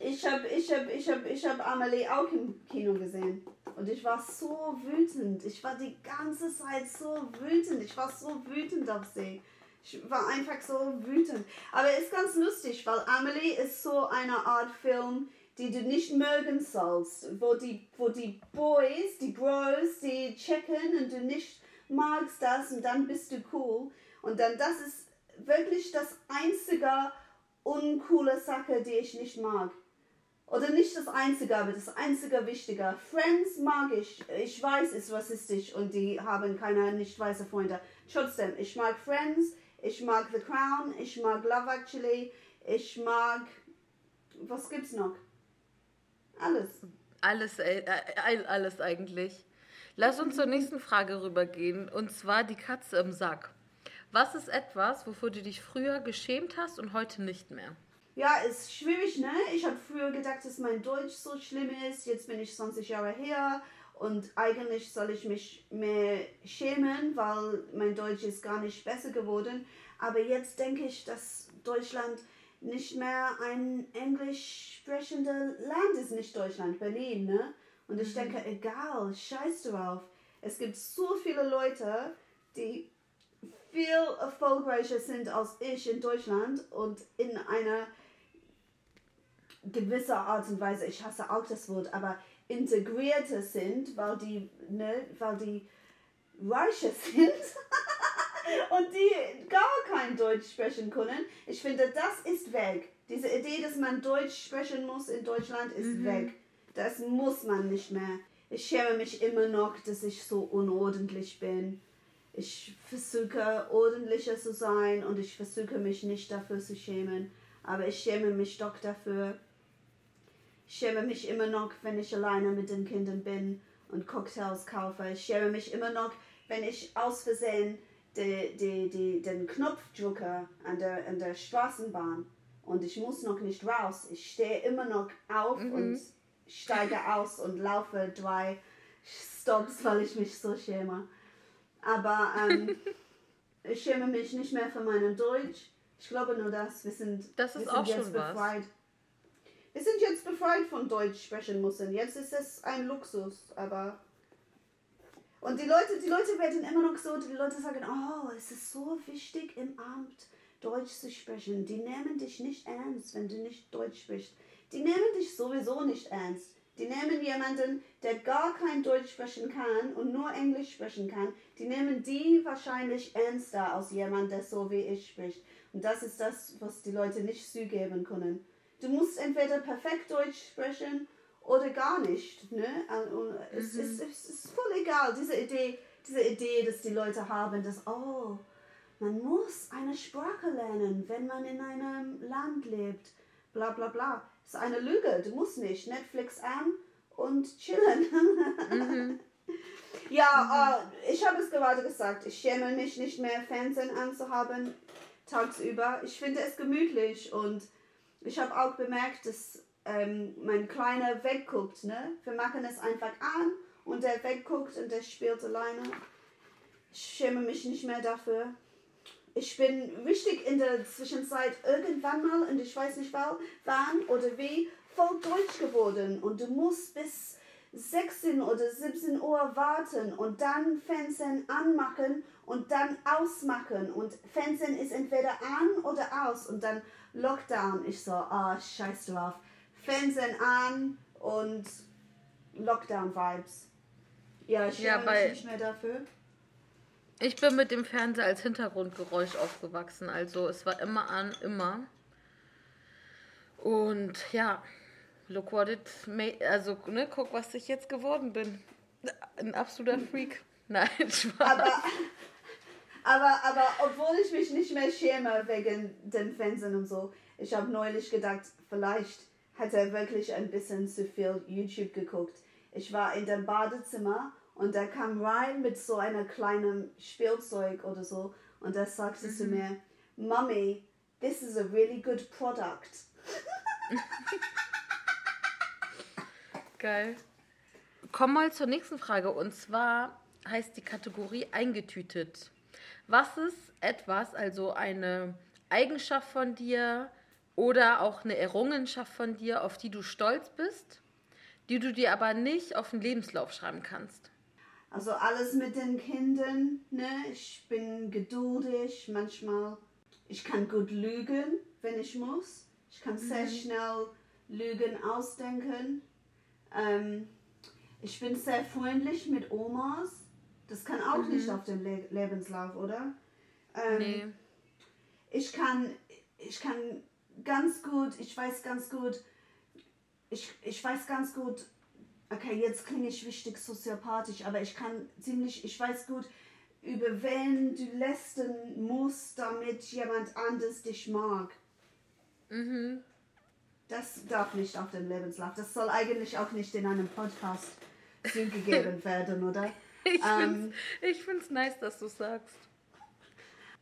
Ich habe ich hab, ich hab, ich hab Amelie auch im Kino gesehen. Und ich war so wütend. Ich war die ganze Zeit so wütend. Ich war so wütend auf sie. Ich war einfach so wütend. Aber es ist ganz lustig, weil Amelie ist so eine Art Film, die du nicht mögen sollst, wo die, wo die Boys, die Bros, die checken und du nicht magst das und dann bist du cool. Und dann das ist wirklich das einzige uncoole Sache, die ich nicht mag. Oder nicht das einzige, aber das einzige Wichtige. Friends mag ich. Ich weiß, es ist rassistisch und die haben keine nicht weiße Freunde. Trotzdem, ich mag Friends, ich mag The Crown, ich mag Love Actually, ich mag. Was gibt's noch? Alles. Alles, äh, äh alles eigentlich. Lass uns zur nächsten Frage rübergehen und zwar die Katze im Sack. Was ist etwas, wofür du dich früher geschämt hast und heute nicht mehr? Ja, ist schwierig, ne? Ich habe früher gedacht, dass mein Deutsch so schlimm ist. Jetzt bin ich 20 Jahre her und eigentlich soll ich mich mehr schämen, weil mein Deutsch ist gar nicht besser geworden. Aber jetzt denke ich, dass Deutschland nicht mehr ein englisch sprechendes Land ist, nicht Deutschland, Berlin, ne? Und ich mhm. denke, egal, scheiß drauf. Es gibt so viele Leute, die viel erfolgreicher sind als ich in Deutschland und in einer gewisser Art und Weise, ich hasse auch das Wort, aber integrierte sind, weil die, ne, weil die reicher sind [LAUGHS] und die gar kein Deutsch sprechen können. Ich finde, das ist weg. Diese Idee, dass man Deutsch sprechen muss in Deutschland, ist mhm. weg. Das muss man nicht mehr. Ich schäme mich immer noch, dass ich so unordentlich bin. Ich versuche ordentlicher zu sein und ich versuche mich nicht dafür zu schämen. Aber ich schäme mich doch dafür. Ich schäme mich immer noch, wenn ich alleine mit den Kindern bin und Cocktails kaufe. Ich schäme mich immer noch, wenn ich aus Versehen die, die, die, den Knopf drücke an der, an der Straßenbahn und ich muss noch nicht raus. Ich stehe immer noch auf mhm. und steige [LAUGHS] aus und laufe drei Stops, weil ich mich so schäme. Aber ähm, [LAUGHS] ich schäme mich nicht mehr für meinen Deutsch. Ich glaube nur das. Wir sind, das ist wir sind auch jetzt befreit. Was. Wir sind jetzt befreit von Deutsch sprechen müssen. Jetzt ist es ein Luxus, aber. Und die Leute, die Leute werden immer noch so, die Leute sagen, oh, es ist so wichtig im Amt Deutsch zu sprechen. Die nehmen dich nicht ernst, wenn du nicht Deutsch sprichst. Die nehmen dich sowieso nicht ernst. Die nehmen jemanden, der gar kein Deutsch sprechen kann und nur Englisch sprechen kann. Die nehmen die wahrscheinlich ernster als jemand, der so wie ich spricht. Und das ist das, was die Leute nicht zugeben können. Du musst entweder perfekt Deutsch sprechen oder gar nicht. Ne? Und es, mhm. ist, es ist voll egal, diese Idee, diese Idee, dass die Leute haben, dass, oh, man muss eine Sprache lernen, wenn man in einem Land lebt. Bla bla bla. Das ist eine Lüge. Du musst nicht. Netflix an und chillen. Mhm. [LAUGHS] ja, mhm. Äh, ich habe es gerade gesagt. Ich schäme mich nicht mehr, Fernsehen anzuhaben tagsüber. Ich finde es gemütlich und ich habe auch bemerkt, dass ähm, mein Kleiner wegguckt. Ne? Wir machen es einfach an und der wegguckt und der spielt alleine. Ich schäme mich nicht mehr dafür ich bin richtig in der Zwischenzeit irgendwann mal, und ich weiß nicht wann oder wie, voll deutsch geworden. Und du musst bis 16 oder 17 Uhr warten und dann Fernsehen anmachen und dann ausmachen. Und Fernsehen ist entweder an oder aus und dann Lockdown. Ich so, ah, oh, scheiß drauf. Fernsehen an und Lockdown-Vibes. Ja, ich ja, mich nicht mehr dafür. Ich bin mit dem Fernseher als Hintergrundgeräusch aufgewachsen. Also es war immer an, immer. Und ja, look what it made. Also, ne, guck, was ich jetzt geworden bin. Ein absoluter Freak. [LAUGHS] Nein, Spaß. Aber, aber, aber obwohl ich mich nicht mehr schäme wegen den Fernsehen und so, ich habe neulich gedacht, vielleicht hat er wirklich ein bisschen zu viel YouTube geguckt. Ich war in dem Badezimmer und er kam rein mit so einem kleinen Spielzeug oder so. Und er sagte mhm. zu mir, Mommy, this is a really good product. [LAUGHS] Geil. Kommen wir zur nächsten Frage. Und zwar heißt die Kategorie eingetütet. Was ist etwas, also eine Eigenschaft von dir oder auch eine Errungenschaft von dir, auf die du stolz bist, die du dir aber nicht auf den Lebenslauf schreiben kannst? Also alles mit den Kindern. Ne? Ich bin geduldig manchmal. Ich kann gut lügen, wenn ich muss. Ich kann sehr mhm. schnell Lügen ausdenken. Ähm, ich bin sehr freundlich mit Omas. Das kann auch mhm. nicht auf dem Le Lebenslauf, oder? Ähm, nee. Ich kann, ich kann ganz gut, ich weiß ganz gut, ich, ich weiß ganz gut, okay, jetzt klinge ich wichtig soziopathisch, aber ich kann ziemlich, ich weiß gut, über wen du lästern musst, damit jemand anders dich mag. Mhm. Das darf nicht auf dem Lebenslauf. Das soll eigentlich auch nicht in einem Podcast zugegeben [LAUGHS] werden, oder? [LAUGHS] Ich ähm, finde es nice, dass du sagst.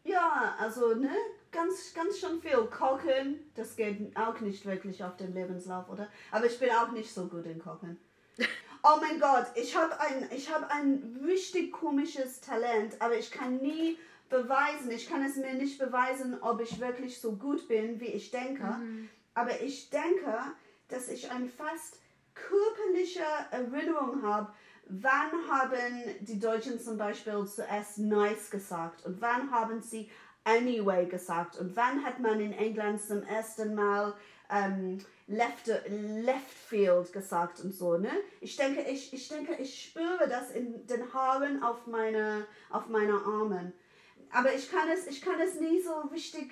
Ja, also, ne, ganz, ganz schon viel. Kochen, das geht auch nicht wirklich auf dem Lebenslauf, oder? Aber ich bin auch nicht so gut in Kochen. [LAUGHS] Oh mein Gott, ich habe ein, hab ein richtig komisches Talent, aber ich kann nie beweisen, ich kann es mir nicht beweisen, ob ich wirklich so gut bin, wie ich denke. Mhm. Aber ich denke, dass ich eine fast körperliche Erinnerung habe, wann haben die Deutschen zum Beispiel zuerst nice gesagt und wann haben sie anyway gesagt und wann hat man in England zum ersten Mal ähm, left, left Field gesagt und so, ne? Ich denke, ich, ich denke, ich spüre das in den Haaren auf meine, auf meiner Armen. Aber ich kann es, ich kann es nie so richtig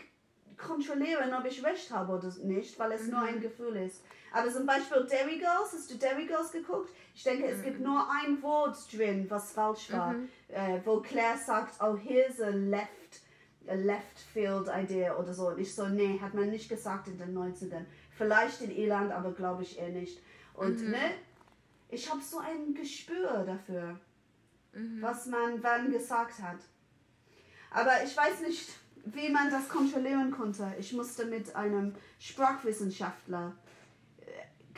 kontrollieren, ob ich recht habe oder nicht, weil es mhm. nur ein Gefühl ist. Aber zum Beispiel Derry Girls, hast du Derry Girls geguckt? Ich denke, es gibt mhm. nur ein Wort drin, was falsch war, mhm. äh, wo Claire sagt, oh, here's a left, a left field idea oder so. Und ich so, nee, hat man nicht gesagt in den 90ern. Vielleicht in Irland, aber glaube ich eher nicht. Und mhm. ne, ich habe so ein Gespür dafür, mhm. was man wann gesagt hat. Aber ich weiß nicht, wie man das kontrollieren konnte. Ich musste mit einem Sprachwissenschaftler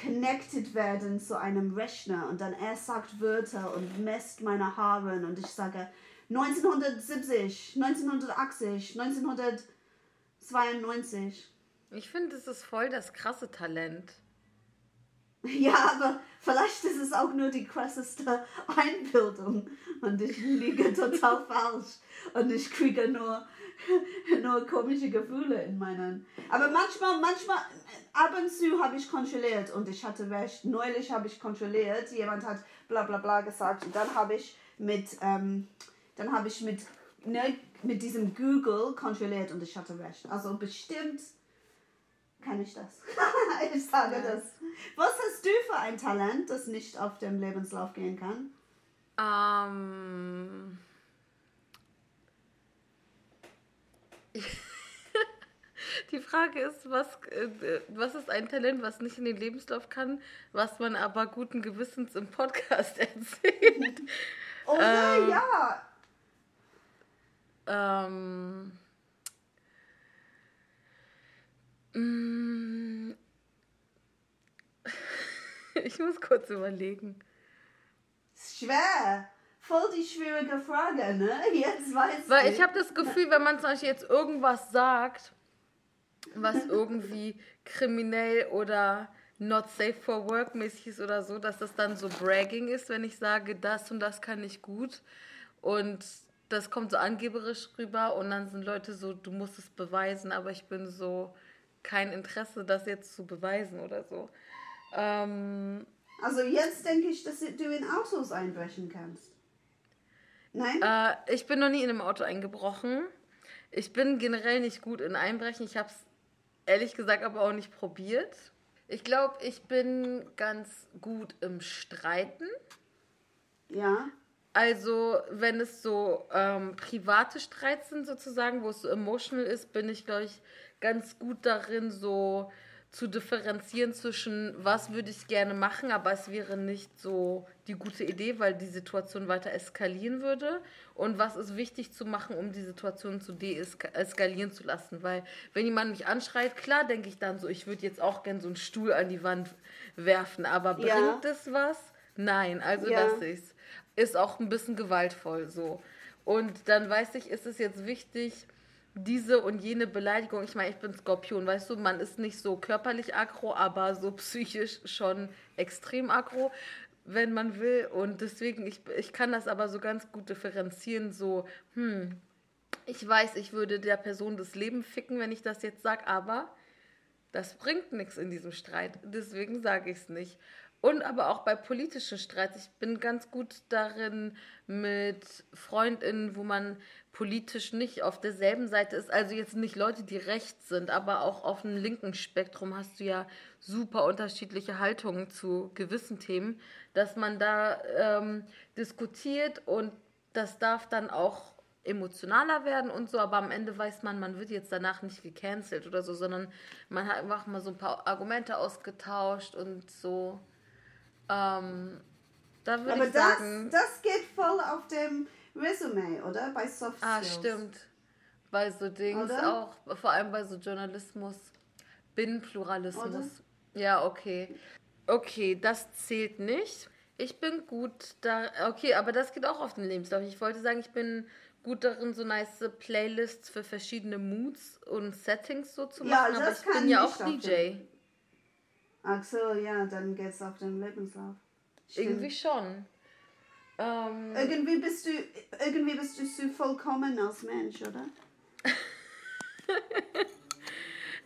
connected werden zu einem Rechner und dann er sagt Wörter und messt meine Haare und ich sage 1970, 1980, 1992. Ich finde, es ist voll das krasse Talent. [LAUGHS] Ja, aber vielleicht ist es auch nur die krasseste Einbildung und ich liege total falsch und ich kriege nur, [LAUGHS] nur komische Gefühle in meinen. Aber manchmal, manchmal, ab und zu habe ich kontrolliert und ich hatte recht. Neulich habe ich kontrolliert, jemand hat bla bla bla gesagt und dann habe ich mit, ähm, dann habe ich mit, ne, mit diesem Google kontrolliert und ich hatte recht. Also bestimmt kann ich das. [LAUGHS] ich sage ja. das. Was hast du für ein Talent, das nicht auf dem Lebenslauf gehen kann? Ähm. Um [LAUGHS] Die Frage ist, was, äh, was ist ein Talent, was nicht in den Lebenslauf kann, was man aber guten Gewissens im Podcast [LAUGHS] erzählt? Oh ähm, ja! Ähm, mm, [LAUGHS] ich muss kurz überlegen. Schwer voll die schwierige Frage, ne? [LAUGHS] Jetzt weiß Weil ich habe das Gefühl, wenn man zum Beispiel jetzt irgendwas sagt, was [LAUGHS] irgendwie kriminell oder not safe for work mäßig ist oder so, dass das dann so bragging ist, wenn ich sage, das und das kann ich gut und das kommt so angeberisch rüber und dann sind Leute so, du musst es beweisen, aber ich bin so kein Interesse, das jetzt zu beweisen oder so. Ähm, also jetzt denke ich, dass du in Autos einbrechen kannst. Nein? Äh, ich bin noch nie in einem Auto eingebrochen. Ich bin generell nicht gut in Einbrechen. Ich habe es ehrlich gesagt aber auch nicht probiert. Ich glaube, ich bin ganz gut im Streiten. Ja. Also, wenn es so ähm, private Streits sind, sozusagen, wo es so emotional ist, bin ich, glaube ich, ganz gut darin, so zu differenzieren zwischen, was würde ich gerne machen, aber es wäre nicht so die gute Idee, weil die Situation weiter eskalieren würde. Und was ist wichtig zu machen, um die Situation zu deeskalieren zu lassen. Weil wenn jemand mich anschreit, klar denke ich dann so, ich würde jetzt auch gerne so einen Stuhl an die Wand werfen, aber bringt ja. es was? Nein, also ja. lasse ich es. Ist auch ein bisschen gewaltvoll so. Und dann weiß ich, ist es jetzt wichtig, diese und jene Beleidigung, ich meine, ich bin Skorpion, weißt du, man ist nicht so körperlich aggro, aber so psychisch schon extrem aggro, wenn man will. Und deswegen, ich, ich kann das aber so ganz gut differenzieren, so, hm, ich weiß, ich würde der Person das Leben ficken, wenn ich das jetzt sage, aber das bringt nichts in diesem Streit. Deswegen sage ich es nicht. Und aber auch bei politischen Streits. Ich bin ganz gut darin mit Freundinnen, wo man politisch nicht auf derselben Seite ist. Also jetzt nicht Leute, die rechts sind, aber auch auf dem linken Spektrum hast du ja super unterschiedliche Haltungen zu gewissen Themen, dass man da ähm, diskutiert und das darf dann auch emotionaler werden und so, aber am Ende weiß man, man wird jetzt danach nicht gecancelt oder so, sondern man hat einfach mal so ein paar Argumente ausgetauscht und so. Ähm, da würde ich sagen. Das, das geht voll auf dem Resume, oder? Bei Soft ah, Skills. Ah, stimmt. Bei so Dings oder? auch, vor allem bei so Journalismus, Binnenpluralismus. Oder? Ja, okay. Okay, das zählt nicht. Ich bin gut da. Okay, aber das geht auch auf den Lebenslauf. Ich wollte sagen, ich bin gut darin, so nice Playlists für verschiedene Moods und Settings so zu machen, ja, aber ich bin ja auch DJ. Ach so, ja, dann geht's auf den Lebenslauf. Stimmt. Irgendwie schon. Ähm, irgendwie, bist du, irgendwie bist du so vollkommen als Mensch, oder? [LAUGHS]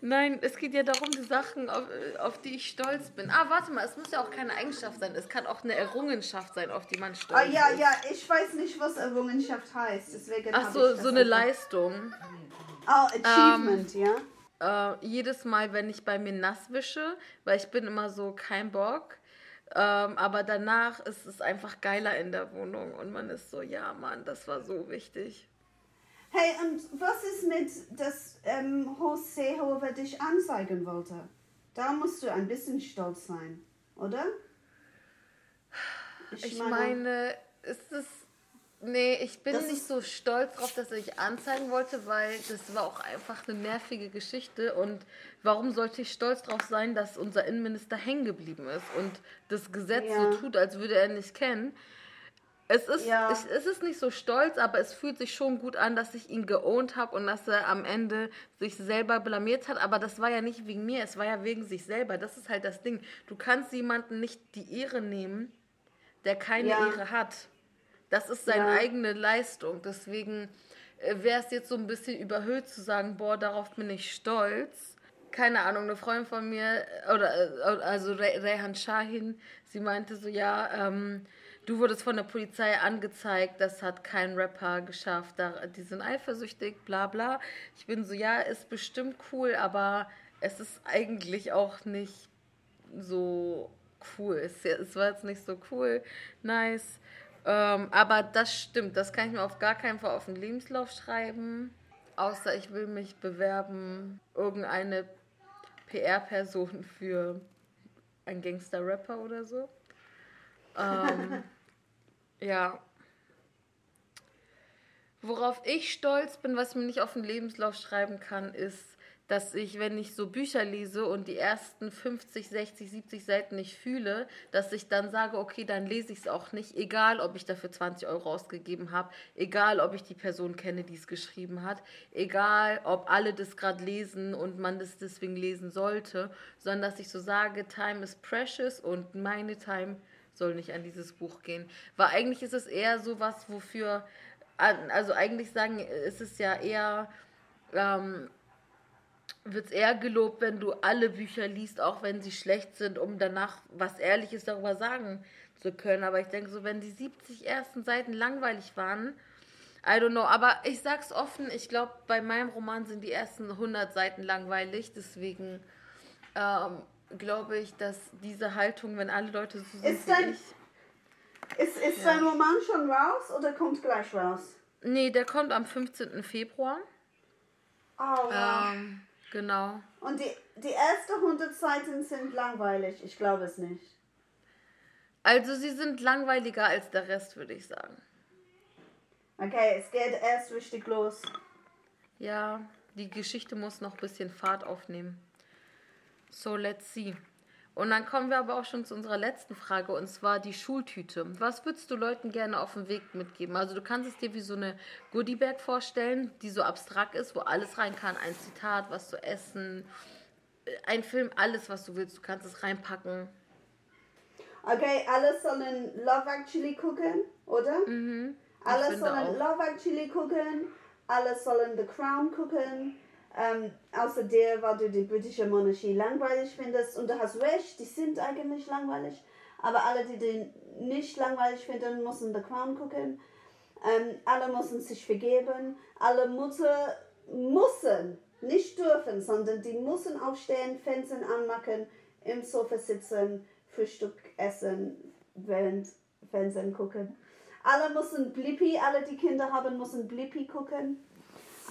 Nein, es geht ja darum, die Sachen, auf, auf, die ich stolz bin. Ah, warte mal, es muss ja auch keine Eigenschaft sein. Es kann auch eine Errungenschaft sein, auf die man stolz ah, ja, ist. Ja, ja, ich weiß nicht, was Errungenschaft heißt. Deswegen Ach so, so eine Leistung. Oh, Achievement, ähm, ja. äh, jedes Mal, wenn ich bei mir nass wische, weil ich bin immer so kein Bock. Ähm, aber danach ist es einfach geiler in der Wohnung und man ist so, ja, Mann, das war so wichtig. Hey, und was ist mit, dass ähm, Horst Seehofer dich anzeigen wollte? Da musst du ein bisschen stolz sein, oder? Ich, ich meine, meine, ist es Nee, ich bin das nicht so stolz drauf, dass ich anzeigen wollte, weil das war auch einfach eine nervige Geschichte. Und warum sollte ich stolz drauf sein, dass unser Innenminister hängen geblieben ist und das Gesetz ja. so tut, als würde er nicht kennen? Es ist, ja. ich, es ist nicht so stolz, aber es fühlt sich schon gut an, dass ich ihn geohnt habe und dass er am Ende sich selber blamiert hat. Aber das war ja nicht wegen mir, es war ja wegen sich selber. Das ist halt das Ding. Du kannst jemanden nicht die Ehre nehmen, der keine ja. Ehre hat. Das ist seine ja. eigene Leistung. Deswegen äh, wäre es jetzt so ein bisschen überhöht zu sagen, boah, darauf bin ich stolz. Keine Ahnung, eine Freundin von mir, oder äh, also Rehan Shahin, sie meinte so, ja, ähm, du wurdest von der Polizei angezeigt, das hat kein Rapper geschafft, da, die sind eifersüchtig, bla bla. Ich bin so, ja, ist bestimmt cool, aber es ist eigentlich auch nicht so cool. Es, es war jetzt nicht so cool, nice. Ähm, aber das stimmt, das kann ich mir auf gar keinen Fall auf den Lebenslauf schreiben. Außer ich will mich bewerben, irgendeine PR-Person für ein Gangster-Rapper oder so. Ähm, [LAUGHS] ja. Worauf ich stolz bin, was ich mir nicht auf den Lebenslauf schreiben kann, ist, dass ich, wenn ich so Bücher lese und die ersten 50, 60, 70 Seiten nicht fühle, dass ich dann sage, okay, dann lese ich es auch nicht, egal ob ich dafür 20 Euro ausgegeben habe, egal ob ich die Person kenne, die es geschrieben hat, egal ob alle das gerade lesen und man das deswegen lesen sollte, sondern dass ich so sage, Time is precious und meine Time soll nicht an dieses Buch gehen. Weil eigentlich ist es eher so was, wofür, also eigentlich sagen, ist es ja eher... Ähm, wird es eher gelobt, wenn du alle Bücher liest, auch wenn sie schlecht sind, um danach was Ehrliches darüber sagen zu können. Aber ich denke so, wenn die 70 ersten Seiten langweilig waren, I don't know. Aber ich sag's offen, ich glaube, bei meinem Roman sind die ersten 100 Seiten langweilig. Deswegen ähm, glaube ich, dass diese Haltung, wenn alle Leute so sind ist dein, ich, Ist, ist ja. dein Roman schon raus oder kommt gleich raus? Nee, der kommt am 15. Februar. Oh, wow. Ähm, Genau. Und die, die ersten 100 Seiten sind langweilig. Ich glaube es nicht. Also sie sind langweiliger als der Rest, würde ich sagen. Okay, es geht erst richtig los. Ja, die Geschichte muss noch ein bisschen Fahrt aufnehmen. So, let's see. Und dann kommen wir aber auch schon zu unserer letzten Frage, und zwar die Schultüte. Was würdest du Leuten gerne auf dem Weg mitgeben? Also du kannst es dir wie so eine Goodiebag vorstellen, die so abstrakt ist, wo alles rein kann. Ein Zitat, was zu essen, ein Film, alles, was du willst. Du kannst es reinpacken. Okay, alle sollen Love Actually gucken, oder? Mhm, alle sollen auch. Love Actually gucken, alle sollen The Crown gucken. Ähm, außer dir, weil du die britische Monarchie langweilig findest. Und du hast recht, die sind eigentlich langweilig. Aber alle, die den nicht langweilig finden, müssen The Crown gucken. Ähm, alle müssen sich vergeben. Alle Mutter müssen, nicht dürfen, sondern die müssen aufstehen, Fenster anmachen, im Sofa sitzen, Frühstück essen, während Fernsehen gucken. Alle müssen Blippi, alle die Kinder haben, müssen Blippi gucken.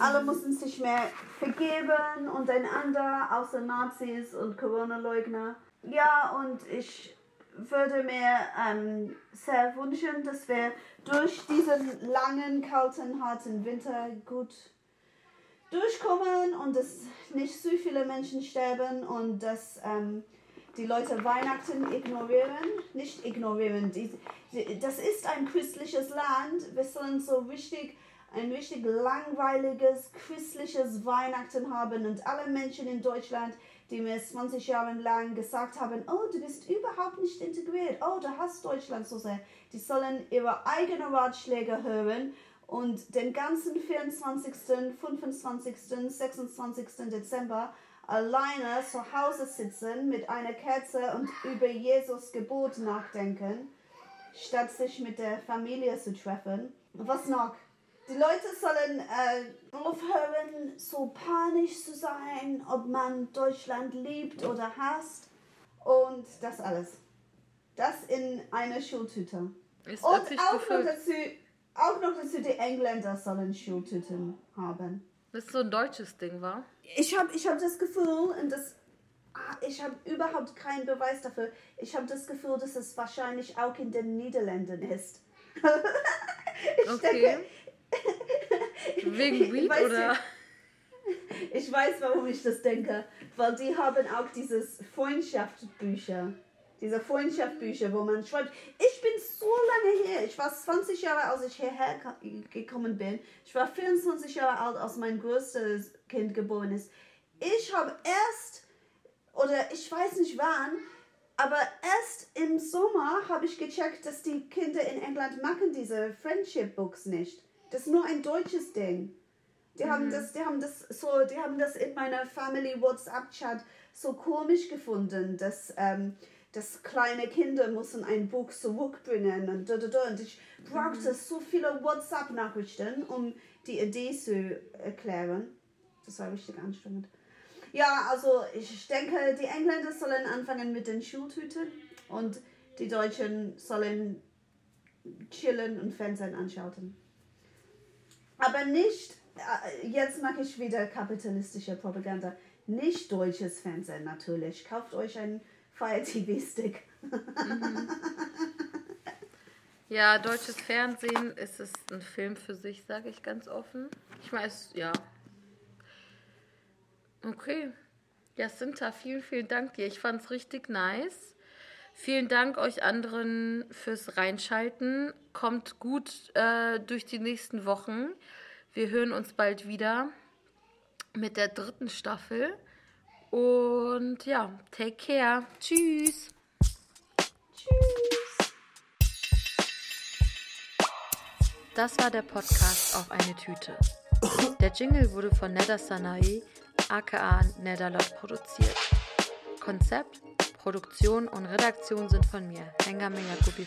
Alle mussten sich mehr vergeben untereinander, außer Nazis und Corona-Leugner. Ja, und ich würde mir ähm, sehr wünschen, dass wir durch diesen langen, kalten, harten Winter gut durchkommen und dass nicht so viele Menschen sterben und dass ähm, die Leute Weihnachten ignorieren. Nicht ignorieren. Die, die, das ist ein christliches Land. Wir sollen so wichtig ein richtig langweiliges, christliches Weihnachten haben und alle Menschen in Deutschland, die mir 20 Jahre lang gesagt haben, oh, du bist überhaupt nicht integriert, oh, du hast Deutschland so sehr, die sollen ihre eigenen Ratschläge hören und den ganzen 24., 25., 26. Dezember alleine zu Hause sitzen mit einer Kerze und über Jesus Gebot nachdenken, statt sich mit der Familie zu treffen. Was noch? Die Leute sollen äh, aufhören, so panisch zu sein, ob man Deutschland liebt oder hasst. Und das alles. Das in einer Schultüte. Ist Und auch noch, dazu, auch noch dazu, die Engländer sollen Schultüten haben. Das ist so ein deutsches Ding, war? Ich habe ich hab das Gefühl, und das, ah, ich habe überhaupt keinen Beweis dafür, ich habe das Gefühl, dass es wahrscheinlich auch in den Niederlanden ist. [LAUGHS] ich okay. denke. [LAUGHS] Wegen Weed oder? Ich weiß, warum ich das denke. Weil die haben auch dieses Freundschaftsbücher diese Freundschaftsbücher, wo man schreibt, ich bin so lange hier. Ich war 20 Jahre, als ich hierher gekommen bin. Ich war 24 Jahre alt, als mein größtes Kind geboren ist. Ich habe erst, oder ich weiß nicht wann, aber erst im Sommer habe ich gecheckt, dass die Kinder in England machen diese Friendship Books nicht. Das ist nur ein deutsches Ding. Die mhm. haben das, die haben das so, die haben das in meiner Family WhatsApp Chat so komisch gefunden, dass ähm, dass kleine Kinder müssen ein Buch zurückbringen und da, da, da. Und ich brauchte mhm. so viele WhatsApp-Nachrichten, um die Idee zu erklären. Das war richtig anstrengend. Ja, also ich denke, die Engländer sollen anfangen mit den Schultüten und die Deutschen sollen chillen und Fernsehen anschauen. Aber nicht, äh, jetzt mache ich wieder kapitalistische Propaganda, nicht deutsches Fernsehen natürlich. Kauft euch ein Fire TV Stick. Mhm. [LAUGHS] Ja, deutsches Fernsehen ist es ein Film für sich, sage ich ganz offen. Ich weiß, ja. Okay. Ja, Sinta, vielen, vielen Dank dir. Ich fand es richtig nice. Vielen Dank euch anderen fürs Reinschalten. Kommt gut äh, durch die nächsten Wochen. Wir hören uns bald wieder mit der dritten Staffel. Und ja, take care. Tschüss. Tschüss. Das war der Podcast auf eine Tüte. Der Jingle wurde von Neda Sanae, aka Nedalot, produziert. Konzept, Produktion und Redaktion sind von mir, Hengame Yakubi.